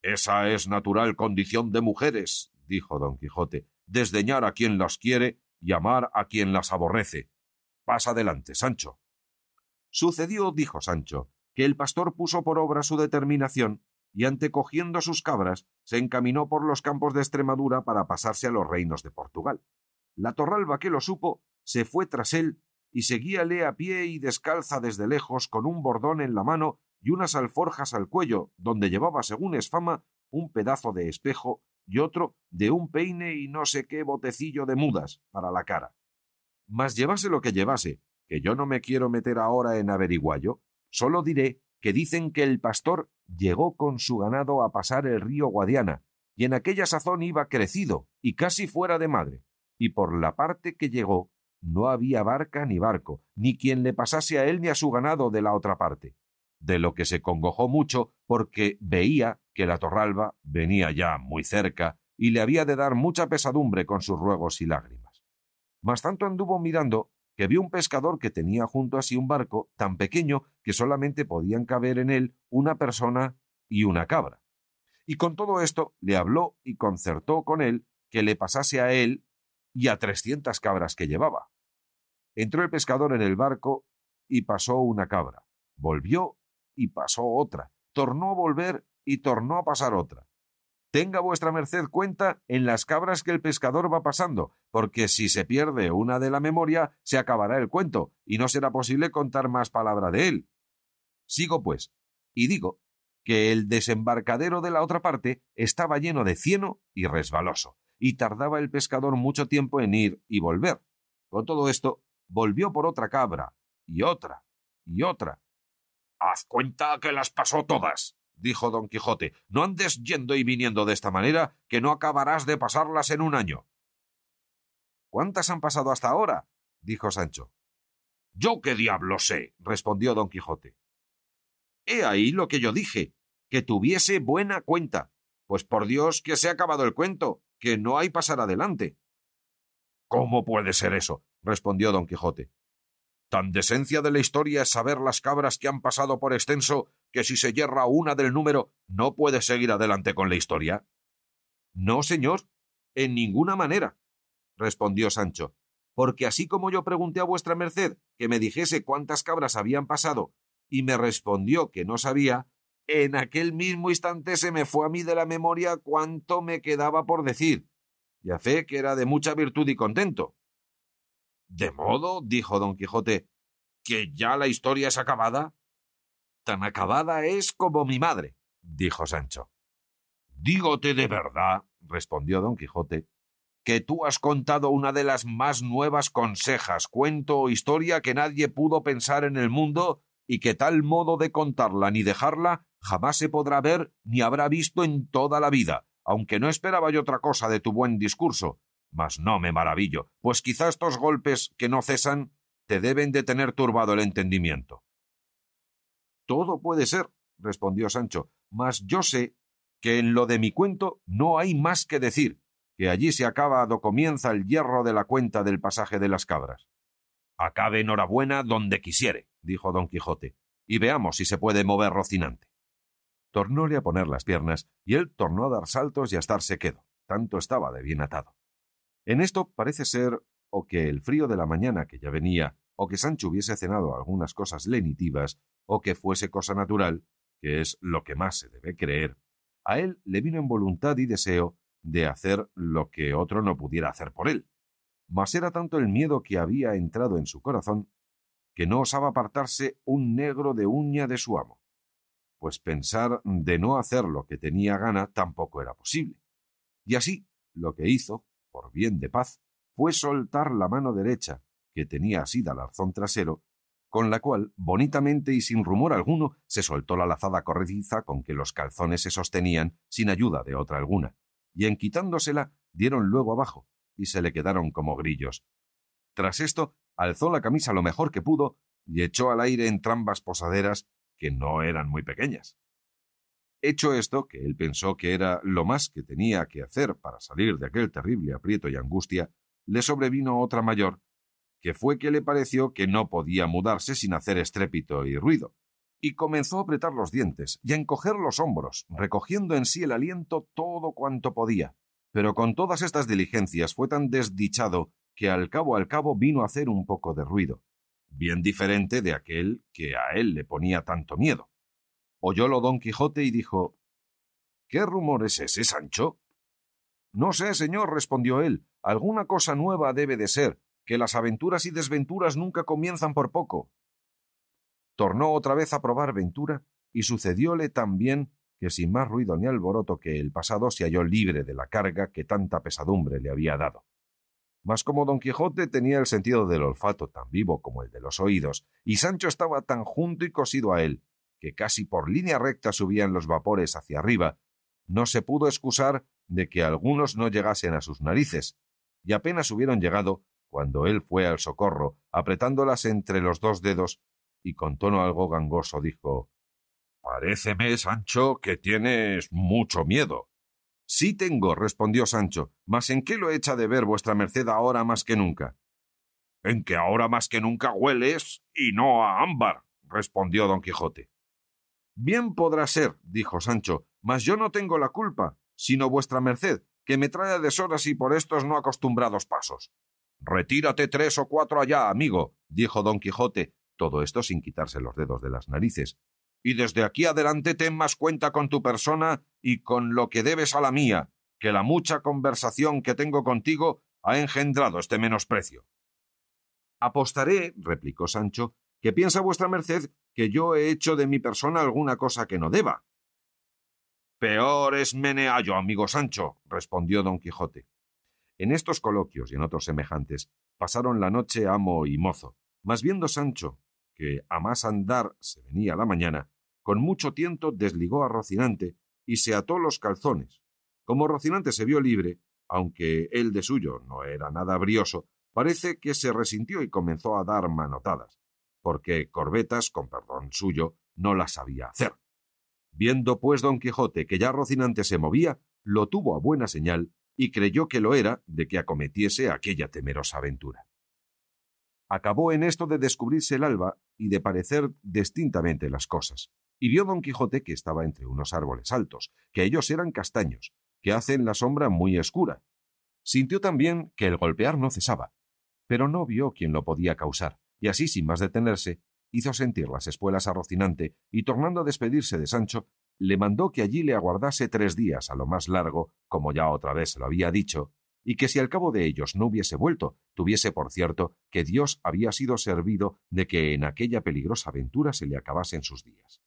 Esa es natural condición de mujeres, dijo don Quijote, desdeñar a quien las quiere y amar a quien las aborrece. Pasa adelante, Sancho. Sucedió, dijo Sancho, que el pastor puso por obra su determinación, y antecogiendo sus cabras, se encaminó por los campos de Extremadura para pasarse a los reinos de Portugal. La torralba que lo supo se fue tras él y seguíale a pie y descalza desde lejos con un bordón en la mano y unas alforjas al cuello, donde llevaba, según es fama, un pedazo de espejo y otro de un peine y no sé qué botecillo de mudas para la cara. Mas llevase lo que llevase, que yo no me quiero meter ahora en averiguallo, solo diré que dicen que el pastor llegó con su ganado a pasar el río Guadiana, y en aquella sazón iba crecido y casi fuera de madre, y por la parte que llegó no había barca ni barco, ni quien le pasase a él ni a su ganado de la otra parte, de lo que se congojó mucho porque veía que la torralba venía ya muy cerca y le había de dar mucha pesadumbre con sus ruegos y lágrimas. Mas tanto anduvo mirando que vio un pescador que tenía junto a sí un barco tan pequeño que solamente podían caber en él una persona y una cabra. Y con todo esto le habló y concertó con él que le pasase a él y a trescientas cabras que llevaba. Entró el pescador en el barco y pasó una cabra. Volvió y pasó otra. Tornó a volver y tornó a pasar otra. Tenga vuestra merced cuenta en las cabras que el pescador va pasando, porque si se pierde una de la memoria, se acabará el cuento, y no será posible contar más palabra de él. Sigo, pues, y digo que el desembarcadero de la otra parte estaba lleno de cieno y resbaloso, y tardaba el pescador mucho tiempo en ir y volver. Con todo esto, volvió por otra cabra, y otra, y otra. Haz cuenta que las pasó todas, dijo don Quijote, no andes yendo y viniendo de esta manera, que no acabarás de pasarlas en un año. ¿Cuántas han pasado hasta ahora? dijo Sancho. Yo qué diablo sé, respondió don Quijote. He ahí lo que yo dije, que tuviese buena cuenta, pues por Dios que se ha acabado el cuento, que no hay pasar adelante. ¿Cómo puede ser eso? respondió don Quijote. Tan decencia de la historia es saber las cabras que han pasado por extenso que si se yerra una del número no puede seguir adelante con la historia. No, señor, en ninguna manera, respondió Sancho, porque así como yo pregunté a vuestra merced que me dijese cuántas cabras habían pasado y me respondió que no sabía, en aquel mismo instante se me fue a mí de la memoria cuánto me quedaba por decir, y a fe que era de mucha virtud y contento. ¿De modo, dijo don Quijote, que ya la historia es acabada? Tan acabada es como mi madre, dijo Sancho. Dígote de verdad, respondió don Quijote, que tú has contado una de las más nuevas consejas, cuento o historia que nadie pudo pensar en el mundo y que tal modo de contarla ni dejarla jamás se podrá ver ni habrá visto en toda la vida, aunque no esperaba yo otra cosa de tu buen discurso, mas no me maravillo, pues quizá estos golpes que no cesan te deben de tener turbado el entendimiento. Todo puede ser, respondió Sancho, mas yo sé que en lo de mi cuento no hay más que decir, que allí se acaba do comienza el hierro de la cuenta del pasaje de las cabras. Acabe enhorabuena donde quisiere, dijo don Quijote, y veamos si se puede mover Rocinante. Tornóle a poner las piernas, y él tornó a dar saltos y a estarse quedo, tanto estaba de bien atado. En esto parece ser o que el frío de la mañana que ya venía, o que Sancho hubiese cenado algunas cosas lenitivas, o que fuese cosa natural, que es lo que más se debe creer, a él le vino en voluntad y deseo de hacer lo que otro no pudiera hacer por él. Mas era tanto el miedo que había entrado en su corazón que no osaba apartarse un negro de uña de su amo, pues pensar de no hacer lo que tenía gana tampoco era posible. Y así lo que hizo por bien de paz, fue soltar la mano derecha, que tenía asida al arzón trasero, con la cual, bonitamente y sin rumor alguno, se soltó la lazada corrediza con que los calzones se sostenían sin ayuda de otra alguna, y en quitándosela dieron luego abajo, y se le quedaron como grillos. Tras esto, alzó la camisa lo mejor que pudo y echó al aire entrambas posaderas, que no eran muy pequeñas. Hecho esto, que él pensó que era lo más que tenía que hacer para salir de aquel terrible aprieto y angustia, le sobrevino otra mayor, que fue que le pareció que no podía mudarse sin hacer estrépito y ruido, y comenzó a apretar los dientes y a encoger los hombros, recogiendo en sí el aliento todo cuanto podía. Pero con todas estas diligencias fue tan desdichado que al cabo al cabo vino a hacer un poco de ruido, bien diferente de aquel que a él le ponía tanto miedo oyólo don Quijote y dijo ¿Qué rumor es ese, Sancho? No sé, señor, respondió él. Alguna cosa nueva debe de ser, que las aventuras y desventuras nunca comienzan por poco. Tornó otra vez a probar Ventura, y sucedióle también que sin más ruido ni alboroto que el pasado se halló libre de la carga que tanta pesadumbre le había dado. Mas como don Quijote tenía el sentido del olfato tan vivo como el de los oídos, y Sancho estaba tan junto y cosido a él, que casi por línea recta subían los vapores hacia arriba, no se pudo excusar de que algunos no llegasen a sus narices, y apenas hubieron llegado cuando él fue al socorro, apretándolas entre los dos dedos, y con tono algo gangoso dijo Paréceme, Sancho, que tienes mucho miedo. Sí tengo, respondió Sancho, mas ¿en qué lo echa de ver vuestra merced ahora más que nunca? En que ahora más que nunca hueles y no a ámbar, respondió don Quijote. Bien podrá ser, dijo Sancho, mas yo no tengo la culpa, sino vuestra merced, que me trae a deshoras y por estos no acostumbrados pasos. Retírate tres o cuatro allá, amigo, dijo don Quijote, todo esto sin quitarse los dedos de las narices, y desde aquí adelante ten más cuenta con tu persona y con lo que debes a la mía, que la mucha conversación que tengo contigo ha engendrado este menosprecio. Apostaré, replicó Sancho, que piensa vuestra merced que yo he hecho de mi persona alguna cosa que no deba. Peor es meneallo, amigo Sancho, respondió don Quijote. En estos coloquios y en otros semejantes pasaron la noche amo y mozo, mas viendo Sancho que a más andar se venía la mañana, con mucho tiento desligó a Rocinante y se ató los calzones. Como Rocinante se vio libre, aunque él de suyo no era nada brioso, parece que se resintió y comenzó a dar manotadas, porque corbetas, con perdón suyo, no las sabía hacer. Viendo pues don Quijote que ya Rocinante se movía, lo tuvo a buena señal y creyó que lo era de que acometiese aquella temerosa aventura. Acabó en esto de descubrirse el alba y de parecer distintamente las cosas, y vio don Quijote que estaba entre unos árboles altos, que ellos eran castaños, que hacen la sombra muy escura. Sintió también que el golpear no cesaba, pero no vio quién lo podía causar, y así sin más detenerse, hizo sentir las espuelas a Rocinante, y tornando a despedirse de Sancho, le mandó que allí le aguardase tres días a lo más largo, como ya otra vez lo había dicho, y que si al cabo de ellos no hubiese vuelto, tuviese por cierto que Dios había sido servido de que en aquella peligrosa aventura se le acabasen sus días.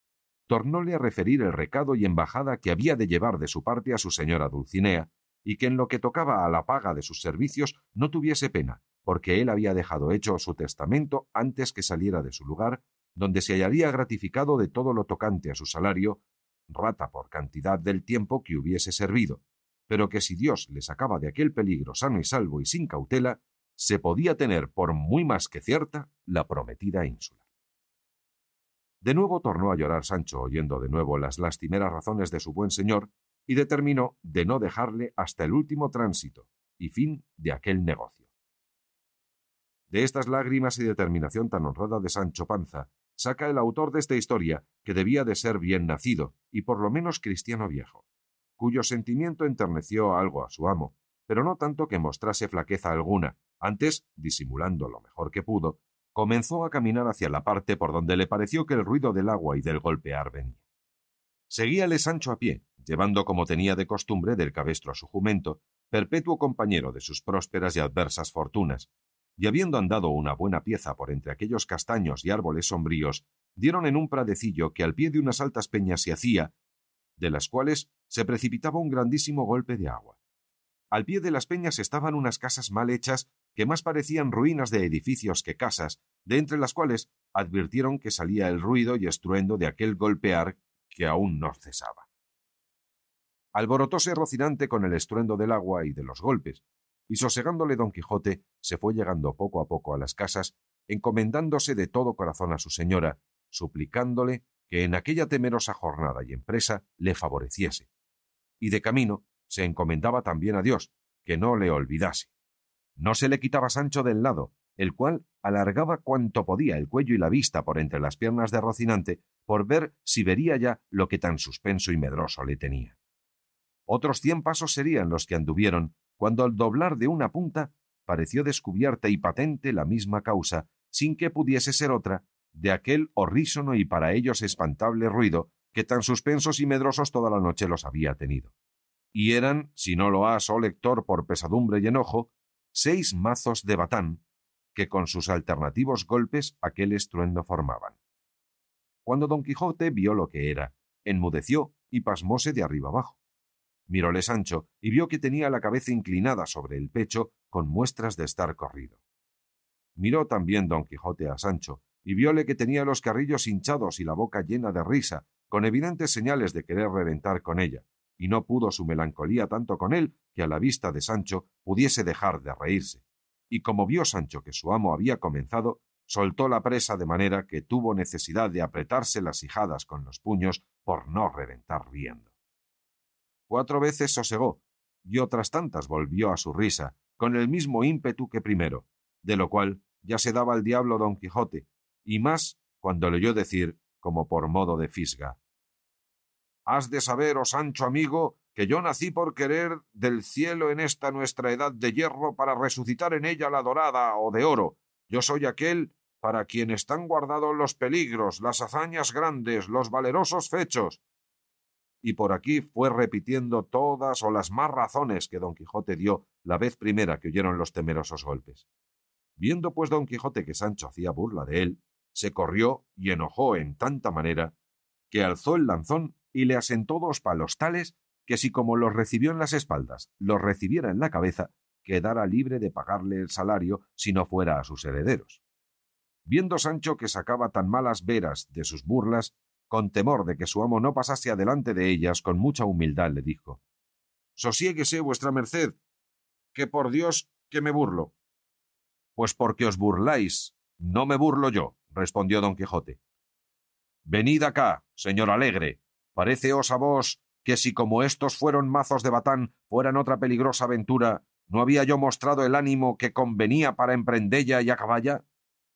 Tornóle a referir el recado y embajada que había de llevar de su parte a su señora Dulcinea, y que en lo que tocaba a la paga de sus servicios no tuviese pena, porque él había dejado hecho su testamento antes que saliera de su lugar, donde se hallaría gratificado de todo lo tocante a su salario, rata por cantidad del tiempo que hubiese servido, pero que si Dios le sacaba de aquel peligro sano y salvo y sin cautela, se podía tener por muy más que cierta la prometida ínsula. De nuevo tornó a llorar Sancho, oyendo de nuevo las lastimeras razones de su buen señor, y determinó de no dejarle hasta el último tránsito y fin de aquel negocio. De estas lágrimas y determinación tan honrada de Sancho Panza, saca el autor de esta historia que debía de ser bien nacido y por lo menos cristiano viejo, cuyo sentimiento enterneció algo a su amo, pero no tanto que mostrase flaqueza alguna, antes, disimulando lo mejor que pudo, comenzó a caminar hacia la parte por donde le pareció que el ruido del agua y del golpear venía. Seguíale Sancho a pie, llevando como tenía de costumbre del cabestro a su jumento, perpetuo compañero de sus prósperas y adversas fortunas, y habiendo andado una buena pieza por entre aquellos castaños y árboles sombríos, dieron en un pradecillo que al pie de unas altas peñas se hacía, de las cuales se precipitaba un grandísimo golpe de agua. Al pie de las peñas estaban unas casas mal hechas que más parecían ruinas de edificios que casas, de entre las cuales advirtieron que salía el ruido y estruendo de aquel golpear que aún no cesaba. Alborotóse Rocinante con el estruendo del agua y de los golpes, y sosegándole don Quijote se fue llegando poco a poco a las casas, encomendándose de todo corazón a su señora, suplicándole que en aquella temerosa jornada y empresa le favoreciese. Y de camino se encomendaba también a Dios, que no le olvidase. No se le quitaba Sancho del lado, el cual alargaba cuanto podía el cuello y la vista por entre las piernas de Rocinante por ver si vería ya lo que tan suspenso y medroso le tenía. Otros cien pasos serían los que anduvieron, cuando al doblar de una punta pareció descubierta y patente la misma causa, sin que pudiese ser otra, de aquel horrísono y para ellos espantable ruido que tan suspensos y medrosos toda la noche los había tenido. Y eran, si no lo has, oh lector, por pesadumbre y enojo, seis mazos de batán que con sus alternativos golpes aquel estruendo formaban. Cuando don Quijote vio lo que era, enmudeció y pasmóse de arriba abajo. Miróle Sancho y vio que tenía la cabeza inclinada sobre el pecho con muestras de estar corrido. Miró también don Quijote a Sancho y vióle que tenía los carrillos hinchados y la boca llena de risa, con evidentes señales de querer reventar con ella, y no pudo su melancolía tanto con él que a la vista de Sancho pudiese dejar de reírse. Y como vio Sancho que su amo había comenzado, soltó la presa de manera que tuvo necesidad de apretarse las hijadas con los puños por no reventar riendo. Cuatro veces sosegó, y otras tantas volvió a su risa, con el mismo ímpetu que primero, de lo cual ya se daba al diablo don Quijote, y más cuando le oyó decir, como por modo de fisga. Has de saber, oh Sancho amigo, que yo nací por querer del cielo en esta nuestra edad de hierro para resucitar en ella la dorada o de oro. Yo soy aquel para quien están guardados los peligros, las hazañas grandes, los valerosos fechos. Y por aquí fue repitiendo todas o las más razones que don Quijote dio la vez primera que oyeron los temerosos golpes. Viendo pues don Quijote que Sancho hacía burla de él, se corrió y enojó en tanta manera que alzó el lanzón y le asentó dos palos tales que si como los recibió en las espaldas los recibiera en la cabeza, quedara libre de pagarle el salario si no fuera a sus herederos. Viendo Sancho que sacaba tan malas veras de sus burlas, con temor de que su amo no pasase adelante de ellas, con mucha humildad le dijo Sosiéguese vuestra merced, que por Dios que me burlo. Pues porque os burláis, no me burlo yo, respondió don Quijote. Venid acá, señor alegre. Pareceos a vos que si como estos fueron mazos de batán fueran otra peligrosa aventura, ¿no había yo mostrado el ánimo que convenía para emprendella y acaballa?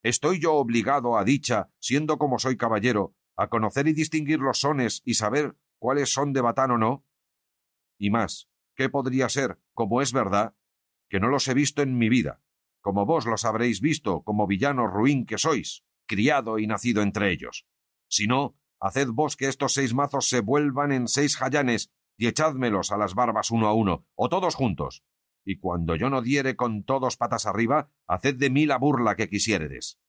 ¿Estoy yo obligado a dicha, siendo como soy caballero, a conocer y distinguir los sones y saber cuáles son de batán o no? Y más, ¿qué podría ser, como es verdad, que no los he visto en mi vida, como vos los habréis visto como villano ruin que sois, criado y nacido entre ellos? Si no, haced vos que estos seis mazos se vuelvan en seis jayanes y echádmelos a las barbas uno a uno, o todos juntos, y cuando yo no diere con todos patas arriba, haced de mí la burla que quisiéredes.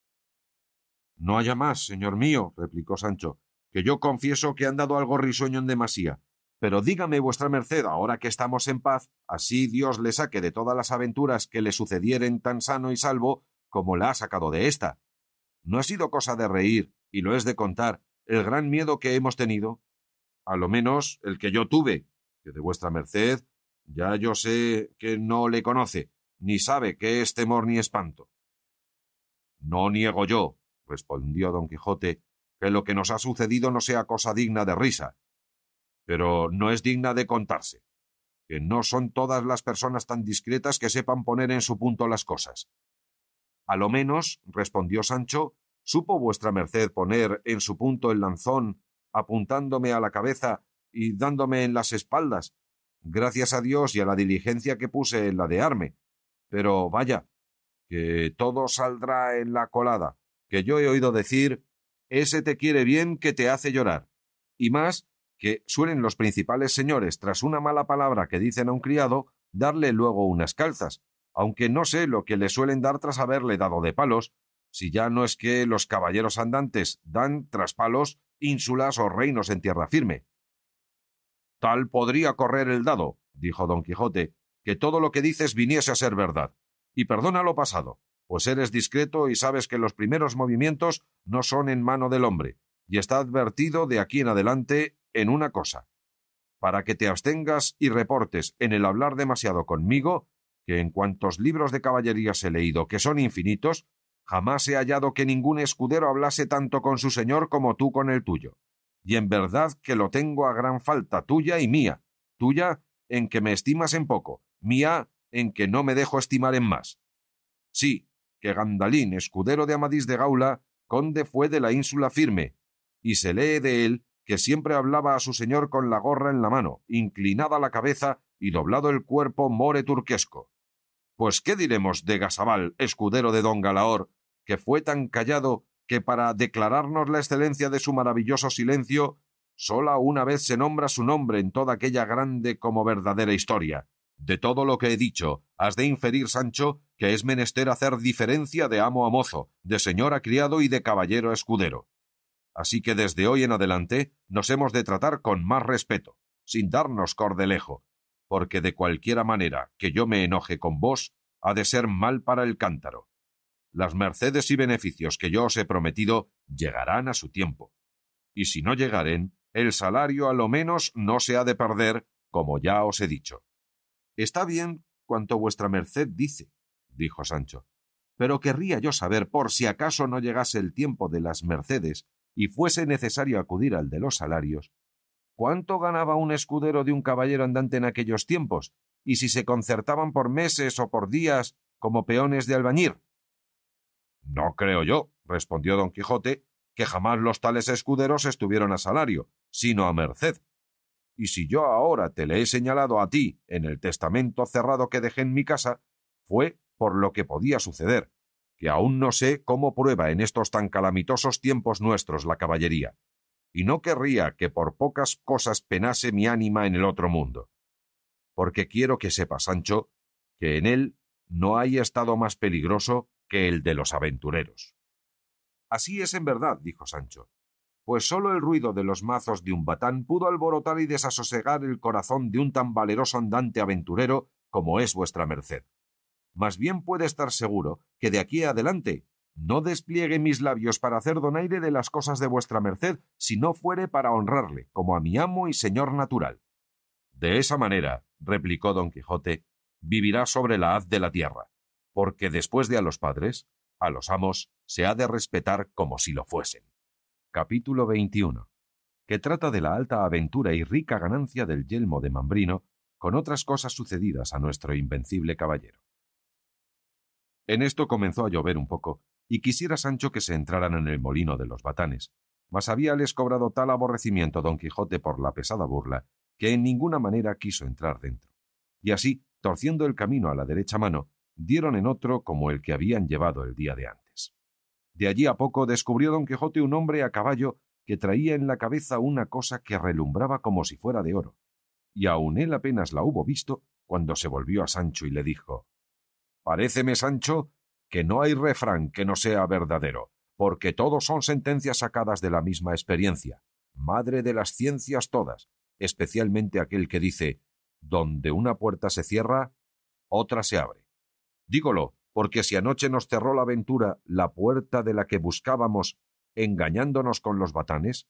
No haya más, señor mío, replicó Sancho, que yo confieso que han dado algo risueño en demasía. Pero dígame vuestra merced, ahora que estamos en paz, así Dios le saque de todas las aventuras que le sucedieren tan sano y salvo como la ha sacado de ésta. ¿No ha sido cosa de reír, y lo es de contar, el gran miedo que hemos tenido? A lo menos el que yo tuve, que de vuestra merced ya yo sé que no le conoce, ni sabe qué es temor ni espanto. No niego yo, respondió don Quijote, que lo que nos ha sucedido no sea cosa digna de risa, pero no es digna de contarse, que no son todas las personas tan discretas que sepan poner en su punto las cosas. A lo menos, respondió Sancho, supo vuestra merced poner en su punto el lanzón, apuntándome a la cabeza y dándome en las espaldas, gracias a Dios y a la diligencia que puse en la de arme. Pero vaya, que todo saldrá en la colada, que yo he oído decir ese te quiere bien que te hace llorar. Y más que suelen los principales señores, tras una mala palabra que dicen a un criado, darle luego unas calzas, aunque no sé lo que le suelen dar tras haberle dado de palos, si ya no es que los caballeros andantes dan tras palos ínsulas o reinos en tierra firme. Tal podría correr el dado, dijo don Quijote, que todo lo que dices viniese a ser verdad. Y perdona lo pasado, pues eres discreto y sabes que los primeros movimientos no son en mano del hombre, y está advertido de aquí en adelante en una cosa, para que te abstengas y reportes en el hablar demasiado conmigo, que en cuantos libros de caballerías he leído, que son infinitos, jamás he hallado que ningún escudero hablase tanto con su señor como tú con el tuyo. Y en verdad que lo tengo a gran falta tuya y mía, tuya en que me estimas en poco, mía en que no me dejo estimar en más. Sí, que Gandalín, escudero de Amadís de Gaula, conde fue de la ínsula firme, y se lee de él que siempre hablaba a su señor con la gorra en la mano, inclinada la cabeza y doblado el cuerpo more turquesco. Pues qué diremos de Gasabal, escudero de don Galaor, que fue tan callado que para declararnos la excelencia de su maravilloso silencio sola una vez se nombra su nombre en toda aquella grande como verdadera historia. De todo lo que he dicho, has de inferir, Sancho, que es menester hacer diferencia de amo a mozo, de señor a criado y de caballero a escudero. Así que desde hoy en adelante nos hemos de tratar con más respeto, sin darnos cordelejo, porque de cualquiera manera que yo me enoje con vos, ha de ser mal para el cántaro. Las mercedes y beneficios que yo os he prometido llegarán a su tiempo. Y si no llegaren, el salario a lo menos no se ha de perder, como ya os he dicho. Está bien cuanto vuestra merced dice, dijo Sancho, pero querría yo saber por si acaso no llegase el tiempo de las mercedes y fuese necesario acudir al de los salarios, ¿cuánto ganaba un escudero de un caballero andante en aquellos tiempos? y si se concertaban por meses o por días como peones de albañir. No creo yo, respondió don Quijote, que jamás los tales escuderos estuvieron a salario, sino a merced. Y si yo ahora te le he señalado a ti en el testamento cerrado que dejé en mi casa, fue por lo que podía suceder, que aún no sé cómo prueba en estos tan calamitosos tiempos nuestros la caballería, y no querría que por pocas cosas penase mi ánima en el otro mundo. Porque quiero que sepa, Sancho, que en él no hay estado más peligroso que el de los aventureros. Así es en verdad, dijo Sancho, pues sólo el ruido de los mazos de un batán pudo alborotar y desasosegar el corazón de un tan valeroso andante aventurero como es vuestra merced. Más bien puede estar seguro que de aquí adelante no despliegue mis labios para hacer donaire de las cosas de vuestra merced, si no fuere para honrarle, como a mi amo y señor natural. De esa manera, replicó don Quijote, vivirá sobre la haz de la tierra, porque después de a los padres, a los amos se ha de respetar como si lo fuesen. Capítulo 21. que trata de la alta aventura y rica ganancia del yelmo de Mambrino, con otras cosas sucedidas a nuestro invencible caballero. En esto comenzó a llover un poco, y quisiera Sancho que se entraran en el molino de los batanes, mas habíales cobrado tal aborrecimiento don Quijote por la pesada burla, que en ninguna manera quiso entrar dentro. Y así, torciendo el camino a la derecha mano, dieron en otro como el que habían llevado el día de antes. De allí a poco descubrió don Quijote un hombre a caballo que traía en la cabeza una cosa que relumbraba como si fuera de oro, y aun él apenas la hubo visto cuando se volvió a Sancho y le dijo Paréceme, Sancho, que no hay refrán que no sea verdadero, porque todos son sentencias sacadas de la misma experiencia, madre de las ciencias todas, especialmente aquel que dice donde una puerta se cierra, otra se abre. Dígolo, porque si anoche nos cerró la aventura la puerta de la que buscábamos, engañándonos con los batanes,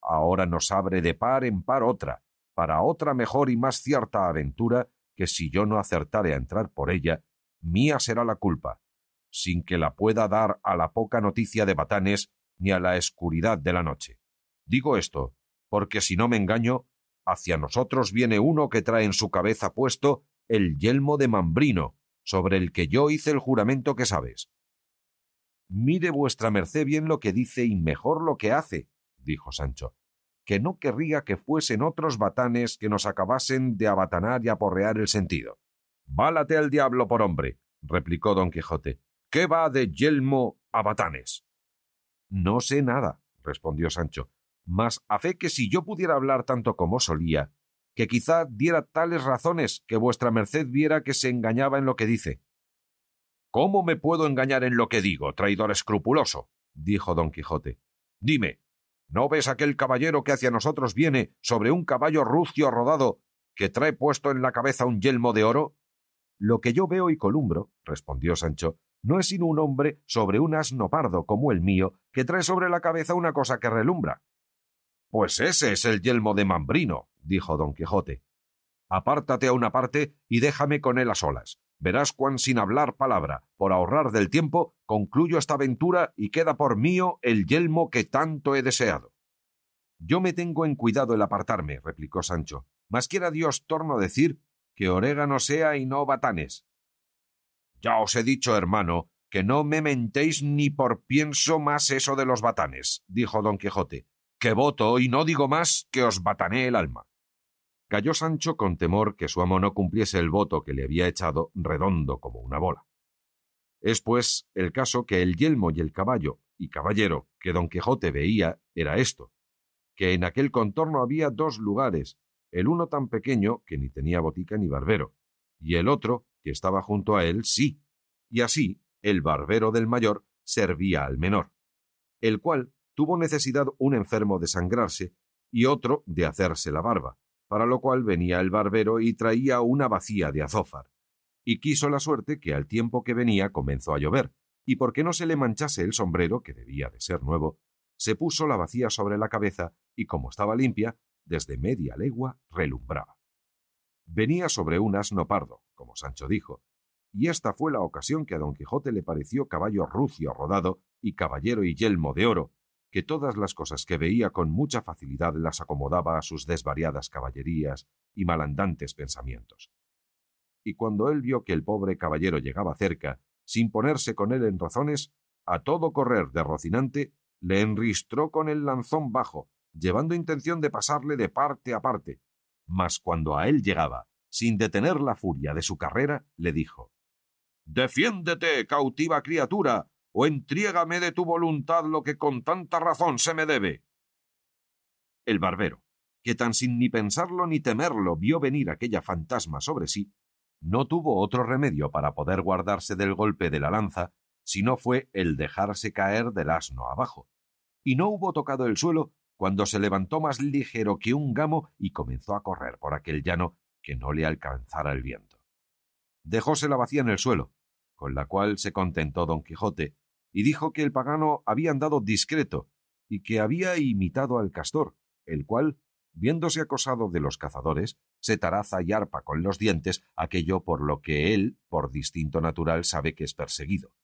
ahora nos abre de par en par otra, para otra mejor y más cierta aventura, que si yo no acertare a entrar por ella, mía será la culpa, sin que la pueda dar a la poca noticia de batanes ni a la escuridad de la noche. Digo esto, porque si no me engaño, hacia nosotros viene uno que trae en su cabeza puesto el yelmo de Mambrino, sobre el que yo hice el juramento que sabes. Mire vuestra merced bien lo que dice y mejor lo que hace, dijo Sancho, que no querría que fuesen otros batanes que nos acabasen de abatanar y aporrear el sentido. Válate al diablo por hombre, replicó don Quijote. ¿Qué va de yelmo a batanes? No sé nada, respondió Sancho, mas a fe que si yo pudiera hablar tanto como solía, que quizá diera tales razones que vuestra merced viera que se engañaba en lo que dice. ¿Cómo me puedo engañar en lo que digo, traidor escrupuloso? dijo don Quijote. Dime, ¿no ves aquel caballero que hacia nosotros viene sobre un caballo rucio rodado que trae puesto en la cabeza un yelmo de oro? Lo que yo veo y columbro, respondió Sancho, no es sino un hombre sobre un asno pardo como el mío, que trae sobre la cabeza una cosa que relumbra. Pues ese es el yelmo de Mambrino, dijo don Quijote. Apártate a una parte y déjame con él a solas. Verás cuán sin hablar palabra, por ahorrar del tiempo, concluyo esta aventura y queda por mío el yelmo que tanto he deseado. Yo me tengo en cuidado el apartarme, replicó Sancho, mas quiera Dios torno a decir que orégano sea y no batanes. Ya os he dicho, hermano, que no me mentéis ni por pienso más eso de los batanes, dijo don Quijote, que voto y no digo más que os batané el alma. Cayó Sancho con temor que su amo no cumpliese el voto que le había echado redondo como una bola. Es pues el caso que el yelmo y el caballo y caballero que don Quijote veía era esto, que en aquel contorno había dos lugares, el uno tan pequeño que ni tenía botica ni barbero, y el otro, que estaba junto a él, sí. Y así, el barbero del mayor servía al menor, el cual tuvo necesidad un enfermo de sangrarse y otro de hacerse la barba, para lo cual venía el barbero y traía una vacía de azófar. Y quiso la suerte que al tiempo que venía comenzó a llover, y porque no se le manchase el sombrero, que debía de ser nuevo, se puso la vacía sobre la cabeza y como estaba limpia, desde media legua relumbraba. Venía sobre un asno pardo, como Sancho dijo, y esta fue la ocasión que a don Quijote le pareció caballo rucio rodado y caballero y yelmo de oro, que todas las cosas que veía con mucha facilidad las acomodaba a sus desvariadas caballerías y malandantes pensamientos. Y cuando él vio que el pobre caballero llegaba cerca, sin ponerse con él en razones, a todo correr de Rocinante, le enristró con el lanzón bajo, llevando intención de pasarle de parte a parte. Mas cuando a él llegaba, sin detener la furia de su carrera, le dijo Defiéndete, cautiva criatura, o entriégame de tu voluntad lo que con tanta razón se me debe. El barbero, que tan sin ni pensarlo ni temerlo vio venir aquella fantasma sobre sí, no tuvo otro remedio para poder guardarse del golpe de la lanza, si no fue el dejarse caer del asno abajo, y no hubo tocado el suelo cuando se levantó más ligero que un gamo y comenzó a correr por aquel llano que no le alcanzara el viento. Dejóse la vacía en el suelo, con la cual se contentó don Quijote, y dijo que el pagano había andado discreto y que había imitado al castor, el cual, viéndose acosado de los cazadores, se taraza y arpa con los dientes aquello por lo que él, por distinto natural, sabe que es perseguido.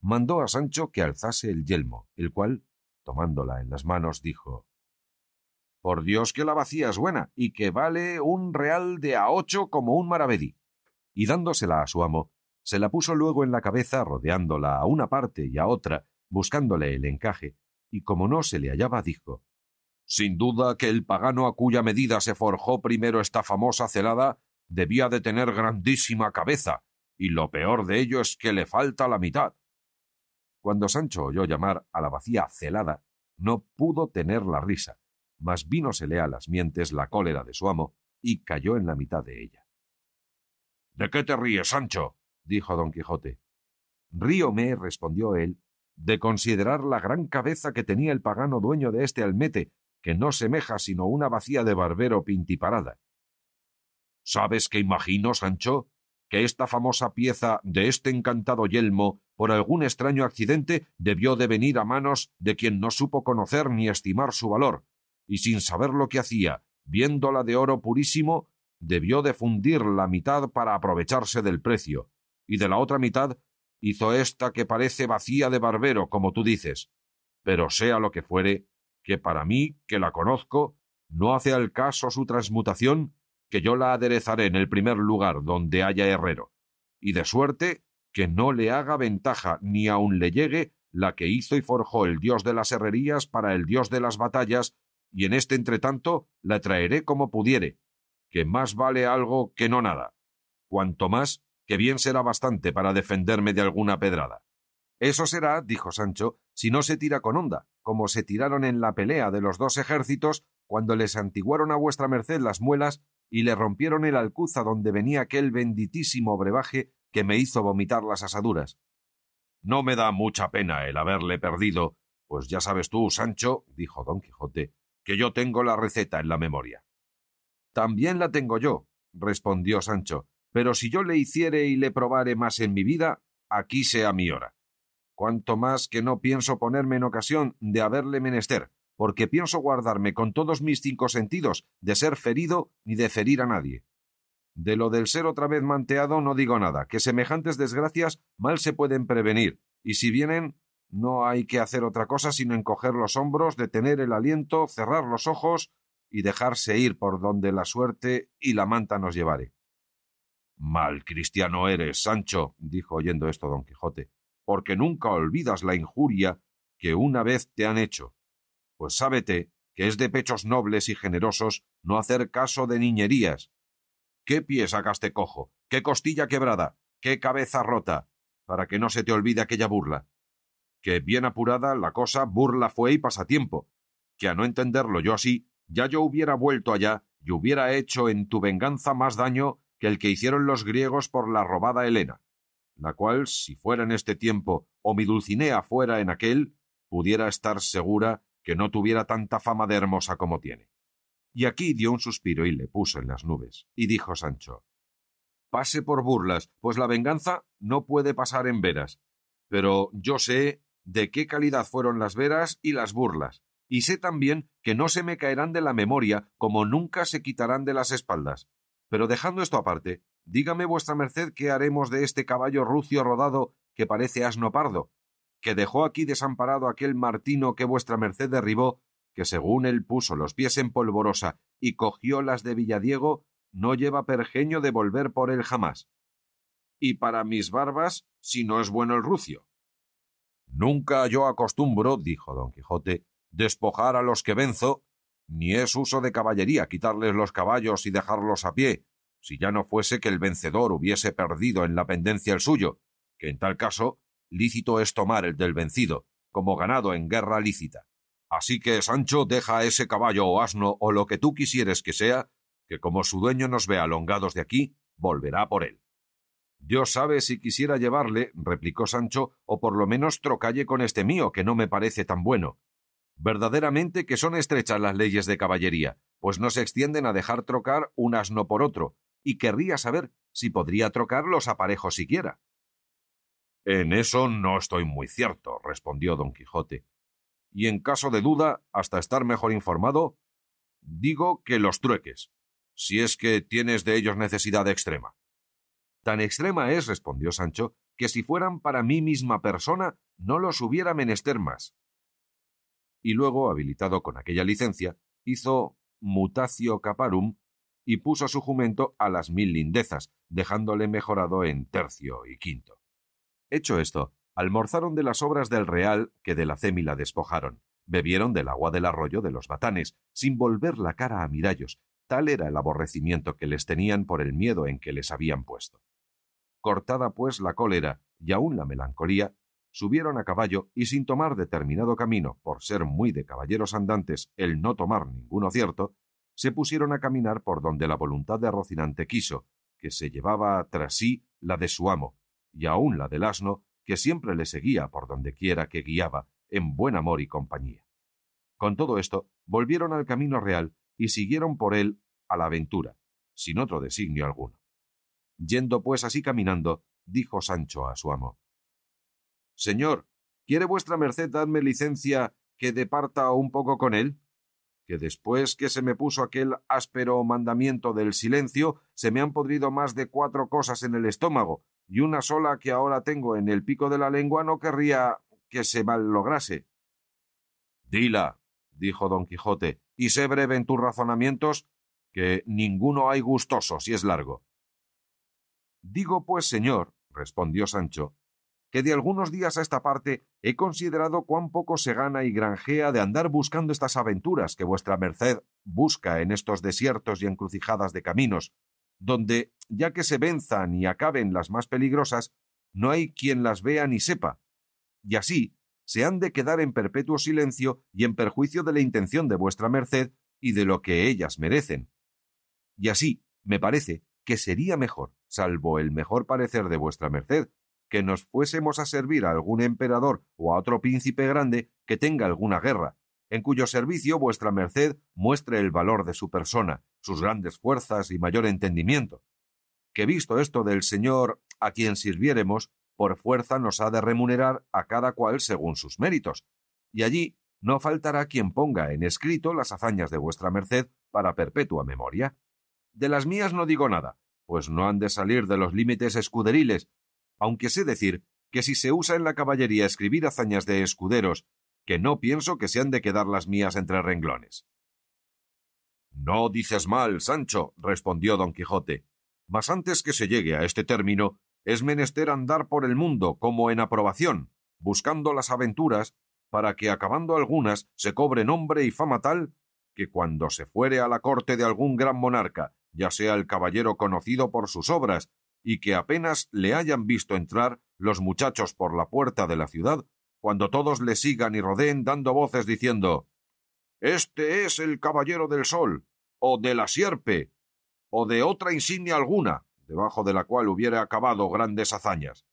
Mandó a Sancho que alzase el yelmo, el cual, tomándola en las manos, dijo Por Dios que la vacía es buena y que vale un real de a ocho como un maravedí. Y dándosela a su amo, se la puso luego en la cabeza, rodeándola a una parte y a otra, buscándole el encaje, y como no se le hallaba, dijo Sin duda que el pagano a cuya medida se forjó primero esta famosa celada debía de tener grandísima cabeza, y lo peor de ello es que le falta la mitad. Cuando Sancho oyó llamar a la vacía celada, no pudo tener la risa, mas vínosele a las mientes la cólera de su amo, y cayó en la mitad de ella. ¿De qué te ríes, Sancho? Dijo don Quijote. Ríome, respondió él, de considerar la gran cabeza que tenía el pagano dueño de este almete, que no semeja sino una vacía de barbero pintiparada. ¿Sabes qué imagino, Sancho? Que esta famosa pieza de este encantado yelmo, por algún extraño accidente, debió de venir a manos de quien no supo conocer ni estimar su valor, y sin saber lo que hacía, viéndola de oro purísimo, debió de fundir la mitad para aprovecharse del precio, y de la otra mitad hizo esta que parece vacía de barbero, como tú dices. Pero sea lo que fuere, que para mí, que la conozco, no hace al caso su transmutación, que yo la aderezaré en el primer lugar donde haya herrero, y de suerte que no le haga ventaja ni aun le llegue la que hizo y forjó el dios de las herrerías para el dios de las batallas, y en este entretanto la traeré como pudiere, que más vale algo que no nada, cuanto más que bien será bastante para defenderme de alguna pedrada. Eso será, dijo Sancho, si no se tira con honda, como se tiraron en la pelea de los dos ejércitos cuando les antiguaron a vuestra merced las muelas y le rompieron el alcuza donde venía aquel benditísimo brebaje que me hizo vomitar las asaduras. No me da mucha pena el haberle perdido, pues ya sabes tú, Sancho, dijo don Quijote, que yo tengo la receta en la memoria. También la tengo yo, respondió Sancho, pero si yo le hiciere y le probare más en mi vida, aquí sea mi hora. Cuanto más que no pienso ponerme en ocasión de haberle menester, porque pienso guardarme con todos mis cinco sentidos de ser ferido ni de ferir a nadie. De lo del ser otra vez manteado no digo nada, que semejantes desgracias mal se pueden prevenir, y si vienen, no hay que hacer otra cosa sino encoger los hombros, detener el aliento, cerrar los ojos y dejarse ir por donde la suerte y la manta nos llevare. Mal cristiano eres, Sancho, dijo oyendo esto don Quijote, porque nunca olvidas la injuria que una vez te han hecho. Pues sábete que es de pechos nobles y generosos no hacer caso de niñerías. ¿Qué pie sacaste cojo? ¿Qué costilla quebrada? ¿Qué cabeza rota? Para que no se te olvide aquella burla. Que bien apurada la cosa burla fue y pasatiempo. que a no entenderlo yo así, ya yo hubiera vuelto allá y hubiera hecho en tu venganza más daño que el que hicieron los griegos por la robada Helena, la cual, si fuera en este tiempo o mi Dulcinea fuera en aquel, pudiera estar segura que no tuviera tanta fama de hermosa como tiene. Y aquí dio un suspiro y le puso en las nubes, y dijo Sancho Pase por burlas, pues la venganza no puede pasar en veras. Pero yo sé de qué calidad fueron las veras y las burlas, y sé también que no se me caerán de la memoria como nunca se quitarán de las espaldas. Pero dejando esto aparte, dígame vuestra merced qué haremos de este caballo rucio rodado que parece asno pardo, que dejó aquí desamparado aquel martino que vuestra merced derribó, que según él puso los pies en polvorosa y cogió las de Villadiego, no lleva pergeño de volver por él jamás. Y para mis barbas, si no es bueno el rucio. Nunca yo acostumbro, dijo don Quijote, despojar a los que venzo, ni es uso de caballería quitarles los caballos y dejarlos a pie, si ya no fuese que el vencedor hubiese perdido en la pendencia el suyo, que en tal caso lícito es tomar el del vencido, como ganado en guerra lícita. Así que, Sancho, deja ese caballo o asno o lo que tú quisieres que sea, que como su dueño nos vea alongados de aquí, volverá por él. Dios sabe si quisiera llevarle, replicó Sancho, o por lo menos trocalle con este mío, que no me parece tan bueno. Verdaderamente que son estrechas las leyes de caballería, pues no se extienden a dejar trocar un asno por otro, y querría saber si podría trocar los aparejos siquiera. En eso no estoy muy cierto, respondió don Quijote. Y en caso de duda, hasta estar mejor informado, digo que los trueques, si es que tienes de ellos necesidad extrema. Tan extrema es, respondió Sancho, que si fueran para mí misma persona, no los hubiera menester más. Y luego, habilitado con aquella licencia, hizo mutatio caparum y puso su jumento a las mil lindezas, dejándole mejorado en tercio y quinto. Hecho esto, almorzaron de las obras del real que de la cémila despojaron, bebieron del agua del arroyo de los batanes, sin volver la cara a mirallos, tal era el aborrecimiento que les tenían por el miedo en que les habían puesto. Cortada pues la cólera y aun la melancolía, subieron a caballo y sin tomar determinado camino, por ser muy de caballeros andantes el no tomar ninguno cierto, se pusieron a caminar por donde la voluntad de Rocinante quiso, que se llevaba tras sí la de su amo, y aun la del asno, que siempre le seguía por donde quiera que guiaba, en buen amor y compañía. Con todo esto, volvieron al camino real y siguieron por él a la aventura, sin otro designio alguno. Yendo pues así caminando, dijo Sancho a su amo Señor, ¿quiere vuestra merced darme licencia que departa un poco con él? que después que se me puso aquel áspero mandamiento del silencio, se me han podrido más de cuatro cosas en el estómago, y una sola que ahora tengo en el pico de la lengua no querría que se mal lograse. Dila, dijo don Quijote, y sé breve en tus razonamientos, que ninguno hay gustoso si es largo. Digo pues, señor, respondió Sancho, que de algunos días a esta parte he considerado cuán poco se gana y granjea de andar buscando estas aventuras que vuestra merced busca en estos desiertos y encrucijadas de caminos, donde, ya que se venzan y acaben las más peligrosas, no hay quien las vea ni sepa, y así se han de quedar en perpetuo silencio y en perjuicio de la intención de vuestra merced y de lo que ellas merecen. Y así, me parece, que sería mejor, salvo el mejor parecer de vuestra merced, que nos fuésemos a servir a algún emperador o a otro príncipe grande que tenga alguna guerra, en cuyo servicio vuestra merced muestre el valor de su persona, sus grandes fuerzas y mayor entendimiento. Que visto esto del señor a quien sirviéremos, por fuerza nos ha de remunerar a cada cual según sus méritos, y allí no faltará quien ponga en escrito las hazañas de vuestra merced para perpetua memoria. De las mías no digo nada, pues no han de salir de los límites escuderiles, aunque sé decir que si se usa en la caballería escribir hazañas de escuderos, que no pienso que se han de quedar las mías entre renglones. No dices mal, Sancho, respondió don Quijote, mas antes que se llegue a este término, es menester andar por el mundo como en aprobación, buscando las aventuras, para que acabando algunas se cobre nombre y fama tal que cuando se fuere a la corte de algún gran monarca, ya sea el caballero conocido por sus obras, y que apenas le hayan visto entrar los muchachos por la puerta de la ciudad, cuando todos le sigan y rodeen dando voces diciendo Este es el caballero del sol, o de la sierpe, o de otra insignia alguna, debajo de la cual hubiera acabado grandes hazañas.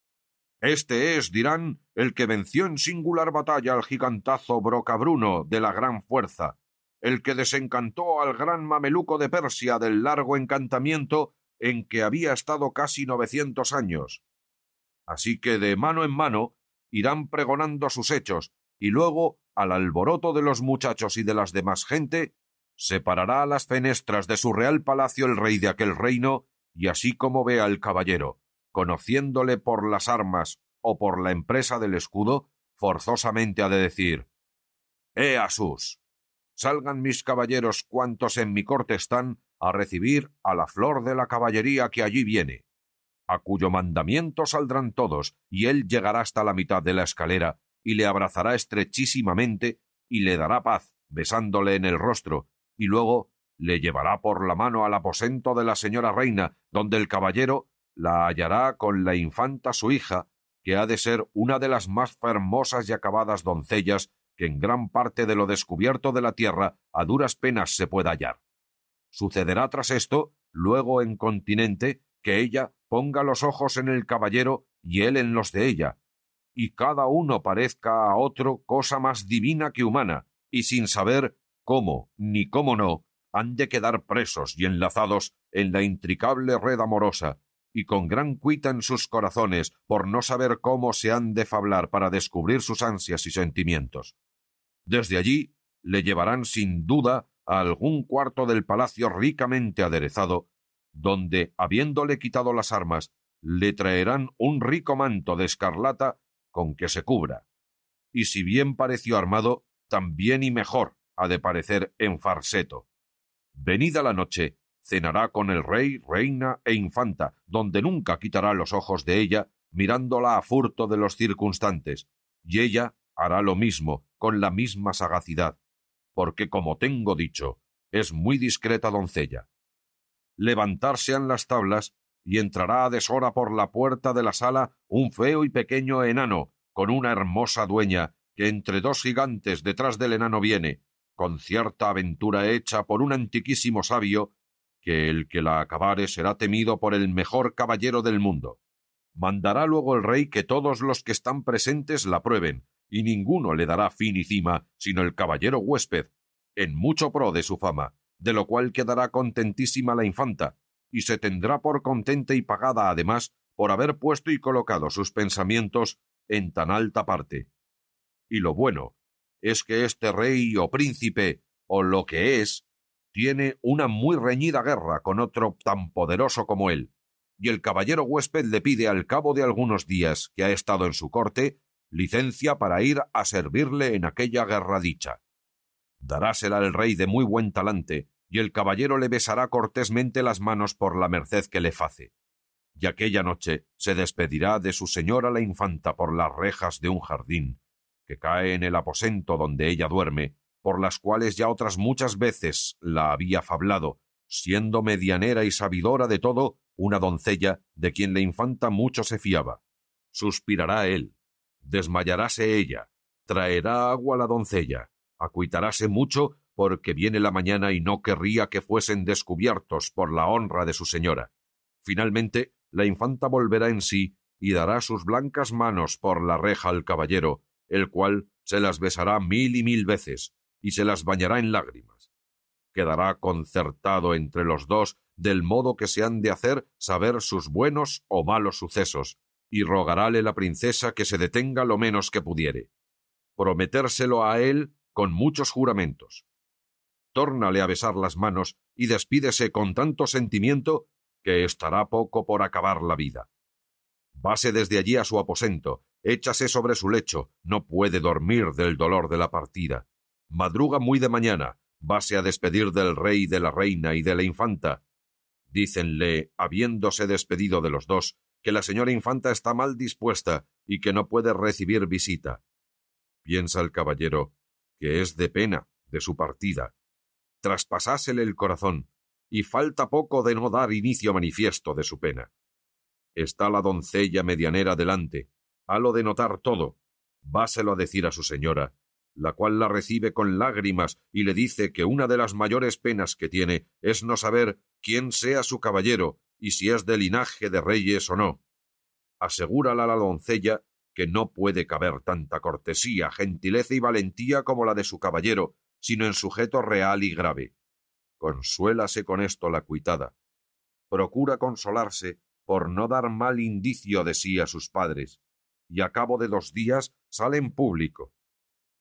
Este es, dirán, el que venció en singular batalla al gigantazo Brocabruno de la gran fuerza, el que desencantó al gran mameluco de Persia del largo encantamiento en que había estado casi novecientos años. Así que de mano en mano irán pregonando sus hechos, y luego, al alboroto de los muchachos y de las demás gente, separará a las fenestras de su real palacio el rey de aquel reino, y así como vea al caballero, conociéndole por las armas o por la empresa del escudo, forzosamente ha de decir ¡Eh, Asus! Salgan mis caballeros cuantos en mi corte están a recibir a la flor de la caballería que allí viene, a cuyo mandamiento saldrán todos, y él llegará hasta la mitad de la escalera, y le abrazará estrechísimamente, y le dará paz, besándole en el rostro, y luego le llevará por la mano al aposento de la señora reina, donde el caballero la hallará con la infanta su hija, que ha de ser una de las más hermosas y acabadas doncellas que en gran parte de lo descubierto de la tierra a duras penas se pueda hallar. Sucederá tras esto, luego en continente, que ella ponga los ojos en el caballero y él en los de ella, y cada uno parezca a otro cosa más divina que humana, y sin saber cómo ni cómo no, han de quedar presos y enlazados en la intricable red amorosa, y con gran cuita en sus corazones por no saber cómo se han de fablar para descubrir sus ansias y sentimientos. Desde allí le llevarán sin duda a algún cuarto del palacio ricamente aderezado, donde, habiéndole quitado las armas, le traerán un rico manto de escarlata con que se cubra. Y si bien pareció armado, también y mejor ha de parecer en farseto. Venida la noche, cenará con el rey, reina e infanta, donde nunca quitará los ojos de ella, mirándola a furto de los circunstantes, y ella hará lo mismo, con la misma sagacidad, porque, como tengo dicho, es muy discreta doncella. Levantarse han las tablas, y entrará a deshora por la puerta de la sala un feo y pequeño enano, con una hermosa dueña, que entre dos gigantes detrás del enano viene, con cierta aventura hecha por un antiquísimo sabio, que el que la acabare será temido por el mejor caballero del mundo. Mandará luego el rey que todos los que están presentes la prueben, y ninguno le dará fin y cima sino el caballero huésped, en mucho pro de su fama, de lo cual quedará contentísima la infanta, y se tendrá por contenta y pagada además por haber puesto y colocado sus pensamientos en tan alta parte. Y lo bueno es que este rey o príncipe, o lo que es, tiene una muy reñida guerra con otro tan poderoso como él, y el caballero huésped le pide al cabo de algunos días que ha estado en su corte licencia para ir a servirle en aquella guerra dicha. Darásela el rey de muy buen talante, y el caballero le besará cortésmente las manos por la merced que le face. Y aquella noche se despedirá de su señora la infanta por las rejas de un jardín, que cae en el aposento donde ella duerme, por las cuales ya otras muchas veces la había fablado, siendo medianera y sabidora de todo, una doncella de quien la infanta mucho se fiaba. Suspirará él, desmayaráse ella, traerá agua la doncella, acuitaráse mucho porque viene la mañana y no querría que fuesen descubiertos por la honra de su señora. Finalmente, la infanta volverá en sí y dará sus blancas manos por la reja al caballero, el cual se las besará mil y mil veces, y se las bañará en lágrimas. Quedará concertado entre los dos del modo que se han de hacer saber sus buenos o malos sucesos, y rogarále la princesa que se detenga lo menos que pudiere. Prometérselo a él con muchos juramentos. Tórnale a besar las manos y despídese con tanto sentimiento que estará poco por acabar la vida. Vase desde allí a su aposento, échase sobre su lecho, no puede dormir del dolor de la partida. Madruga muy de mañana, vase a despedir del rey, de la reina y de la infanta. Dícenle, habiéndose despedido de los dos, que la señora infanta está mal dispuesta y que no puede recibir visita. Piensa el caballero que es de pena de su partida. Traspasásele el corazón, y falta poco de no dar inicio manifiesto de su pena. Está la doncella medianera delante, halo de notar todo, váselo a decir a su señora, la cual la recibe con lágrimas y le dice que una de las mayores penas que tiene es no saber quién sea su caballero y si es de linaje de reyes o no. Asegúrala la doncella que no puede caber tanta cortesía, gentileza y valentía como la de su caballero, sino en sujeto real y grave. Consuélase con esto la cuitada. Procura consolarse por no dar mal indicio de sí a sus padres, y a cabo de dos días sale en público.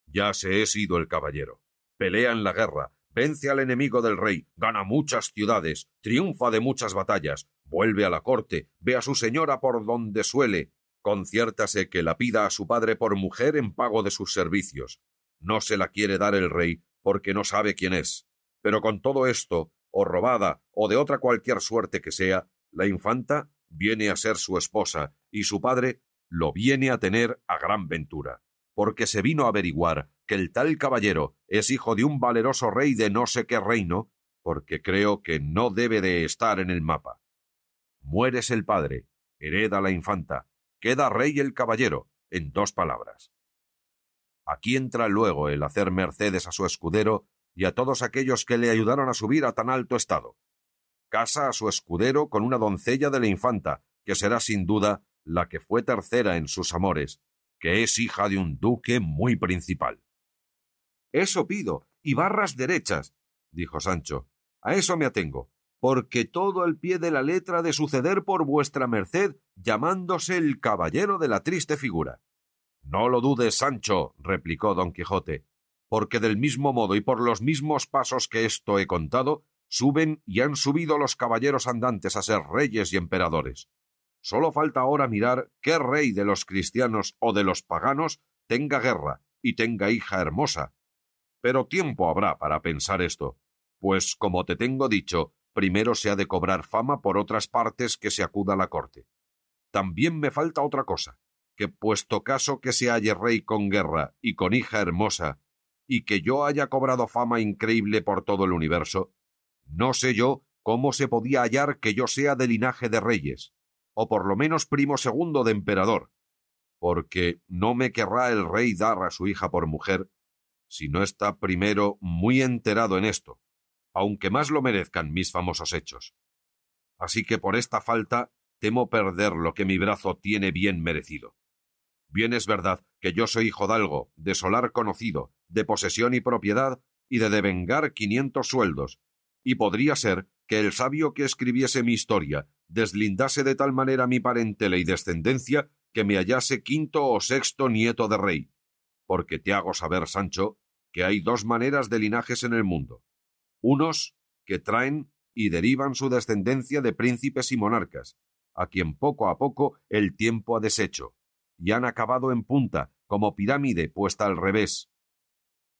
Ya se es ido el caballero. Pelea en la guerra, vence al enemigo del rey, gana muchas ciudades, triunfa de muchas batallas, vuelve a la corte, ve a su señora por donde suele, conciértase que la pida a su padre por mujer en pago de sus servicios. No se la quiere dar el rey porque no sabe quién es. Pero con todo esto, o robada, o de otra cualquier suerte que sea, la infanta viene a ser su esposa, y su padre lo viene a tener a gran ventura, porque se vino a averiguar que el tal caballero es hijo de un valeroso rey de no sé qué reino, porque creo que no debe de estar en el mapa. Mueres el padre, hereda la infanta, queda rey el caballero, en dos palabras. Aquí entra luego el hacer mercedes a su escudero y a todos aquellos que le ayudaron a subir a tan alto estado. Casa a su escudero con una doncella de la infanta, que será sin duda la que fue tercera en sus amores, que es hija de un duque muy principal. Eso pido, y barras derechas, dijo Sancho. A eso me atengo, porque todo al pie de la letra de suceder por vuestra merced, llamándose el caballero de la triste figura. No lo dudes, Sancho, replicó don Quijote, porque del mismo modo y por los mismos pasos que esto he contado, suben y han subido los caballeros andantes a ser reyes y emperadores. Sólo falta ahora mirar qué rey de los cristianos o de los paganos tenga guerra y tenga hija hermosa. Pero tiempo habrá para pensar esto, pues, como te tengo dicho, primero se ha de cobrar fama por otras partes que se acuda a la corte. También me falta otra cosa, que puesto caso que se halle rey con guerra y con hija hermosa, y que yo haya cobrado fama increíble por todo el universo, no sé yo cómo se podía hallar que yo sea de linaje de reyes, o por lo menos primo segundo de emperador, porque no me querrá el rey dar a su hija por mujer, si no está primero muy enterado en esto, aunque más lo merezcan mis famosos hechos. Así que por esta falta temo perder lo que mi brazo tiene bien merecido. Bien es verdad que yo soy hijodalgo, de solar conocido, de posesión y propiedad, y de devengar quinientos sueldos, y podría ser que el sabio que escribiese mi historia deslindase de tal manera mi parentela y descendencia que me hallase quinto o sexto nieto de rey, porque te hago saber, Sancho, que hay dos maneras de linajes en el mundo, unos que traen y derivan su descendencia de príncipes y monarcas, a quien poco a poco el tiempo ha deshecho, y han acabado en punta, como pirámide puesta al revés.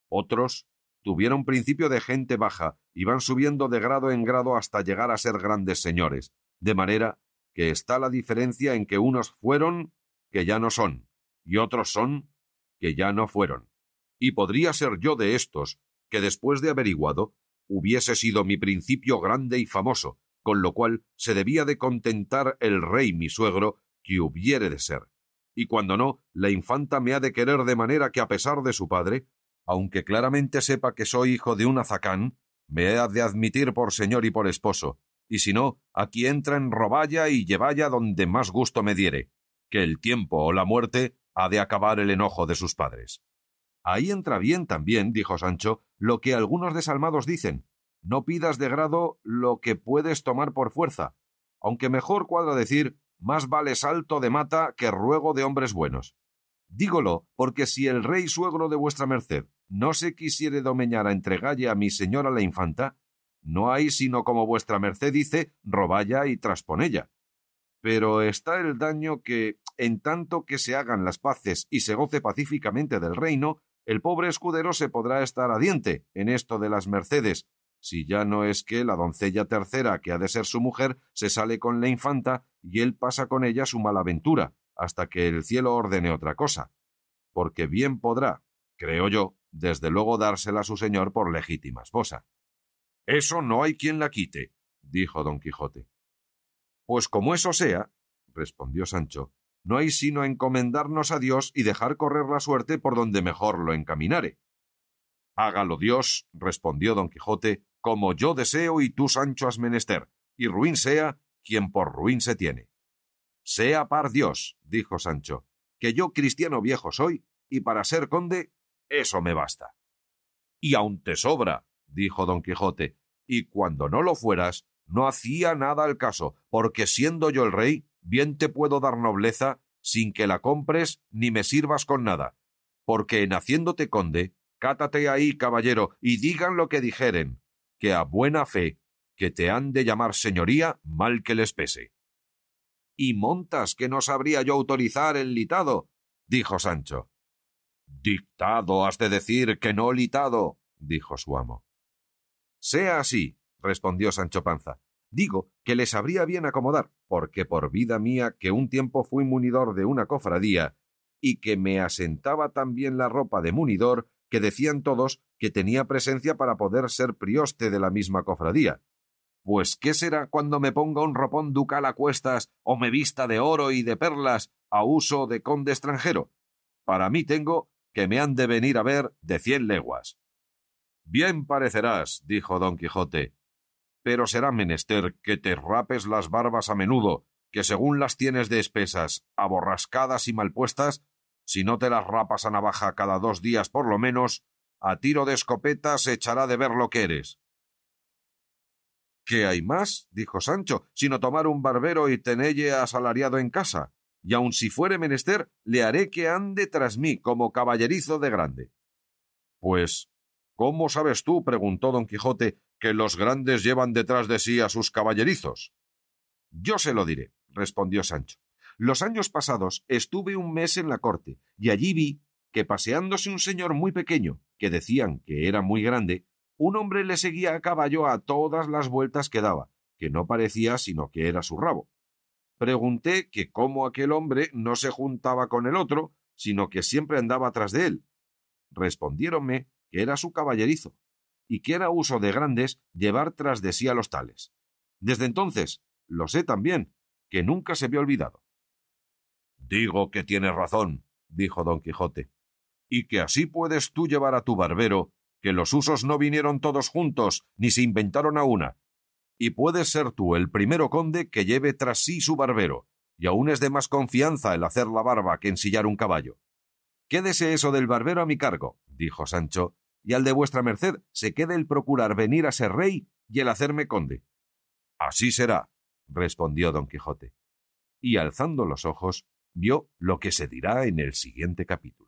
Otros tuvieron principio de gente baja y van subiendo de grado en grado hasta llegar a ser grandes señores, de manera que está la diferencia en que unos fueron que ya no son, y otros son que ya no fueron. Y podría ser yo de estos, que después de averiguado hubiese sido mi principio grande y famoso, con lo cual se debía de contentar el rey mi suegro que hubiere de ser. Y cuando no, la infanta me ha de querer de manera que a pesar de su padre, aunque claramente sepa que soy hijo de un azacán, me ha de admitir por señor y por esposo, y si no, aquí entra en roballa y llevalla donde más gusto me diere, que el tiempo o la muerte ha de acabar el enojo de sus padres. Ahí entra bien también, dijo Sancho, lo que algunos desalmados dicen. No pidas de grado lo que puedes tomar por fuerza, aunque mejor cuadra decir más vale salto de mata que ruego de hombres buenos. Dígolo, porque si el rey suegro de vuestra merced no se quisiere domeñar a entregalle a mi señora la infanta, no hay sino como vuestra merced dice, roballa y trasponella. Pero está el daño que, en tanto que se hagan las paces y se goce pacíficamente del reino, el pobre escudero se podrá estar a diente en esto de las mercedes, si ya no es que la doncella tercera, que ha de ser su mujer, se sale con la infanta y él pasa con ella su mala aventura, hasta que el cielo ordene otra cosa. Porque bien podrá, creo yo, desde luego dársela a su señor por legítima esposa. Eso no hay quien la quite, dijo don Quijote. Pues como eso sea, respondió Sancho, no hay sino encomendarnos a Dios y dejar correr la suerte por donde mejor lo encaminare. Hágalo Dios, respondió don Quijote, como yo deseo y tú, Sancho, has menester, y ruin sea quien por ruin se tiene. Sea par Dios, dijo Sancho, que yo cristiano viejo soy, y para ser conde, eso me basta. Y aun te sobra, dijo don Quijote, y cuando no lo fueras, no hacía nada al caso, porque siendo yo el rey, bien te puedo dar nobleza sin que la compres ni me sirvas con nada, porque en haciéndote conde, cátate ahí, caballero, y digan lo que dijeren, que a buena fe, que te han de llamar señoría, mal que les pese. Y montas que no sabría yo autorizar el litado, dijo Sancho. Dictado has de decir que no litado, dijo su amo. Sea así, respondió Sancho Panza. Digo que les sabría bien acomodar, porque por vida mía que un tiempo fui munidor de una cofradía, y que me asentaba tan bien la ropa de munidor que decían todos que tenía presencia para poder ser prioste de la misma cofradía. Pues ¿qué será cuando me ponga un ropón ducal a cuestas o me vista de oro y de perlas a uso de conde extranjero? Para mí tengo que me han de venir a ver de cien leguas. Bien parecerás, dijo don Quijote, pero será menester que te rapes las barbas a menudo, que según las tienes de espesas, aborrascadas y mal puestas, si no te las rapas a navaja cada dos días por lo menos, a tiro de escopeta se echará de ver lo que eres. ¿Qué hay más? dijo Sancho, sino tomar un barbero y tenelle asalariado en casa, y aun si fuere menester, le haré que ande tras mí como caballerizo de grande. Pues, ¿cómo sabes tú? preguntó don Quijote, que los grandes llevan detrás de sí a sus caballerizos. Yo se lo diré, respondió Sancho. Los años pasados estuve un mes en la corte, y allí vi que paseándose un señor muy pequeño, que decían que era muy grande, un hombre le seguía a caballo a todas las vueltas que daba, que no parecía sino que era su rabo. Pregunté que cómo aquel hombre no se juntaba con el otro, sino que siempre andaba tras de él. Respondiéronme que era su caballerizo, y que era uso de grandes llevar tras de sí a los tales. Desde entonces, lo sé también, que nunca se me olvidado. Digo que tienes razón, dijo don Quijote, y que así puedes tú llevar a tu barbero, que los usos no vinieron todos juntos, ni se inventaron a una, y puedes ser tú el primero conde que lleve tras sí su barbero, y aún es de más confianza el hacer la barba que ensillar un caballo. Quédese eso del barbero a mi cargo, dijo Sancho, y al de vuestra merced se quede el procurar venir a ser rey y el hacerme conde. Así será, respondió don Quijote, y alzando los ojos vio lo que se dirá en el siguiente capítulo.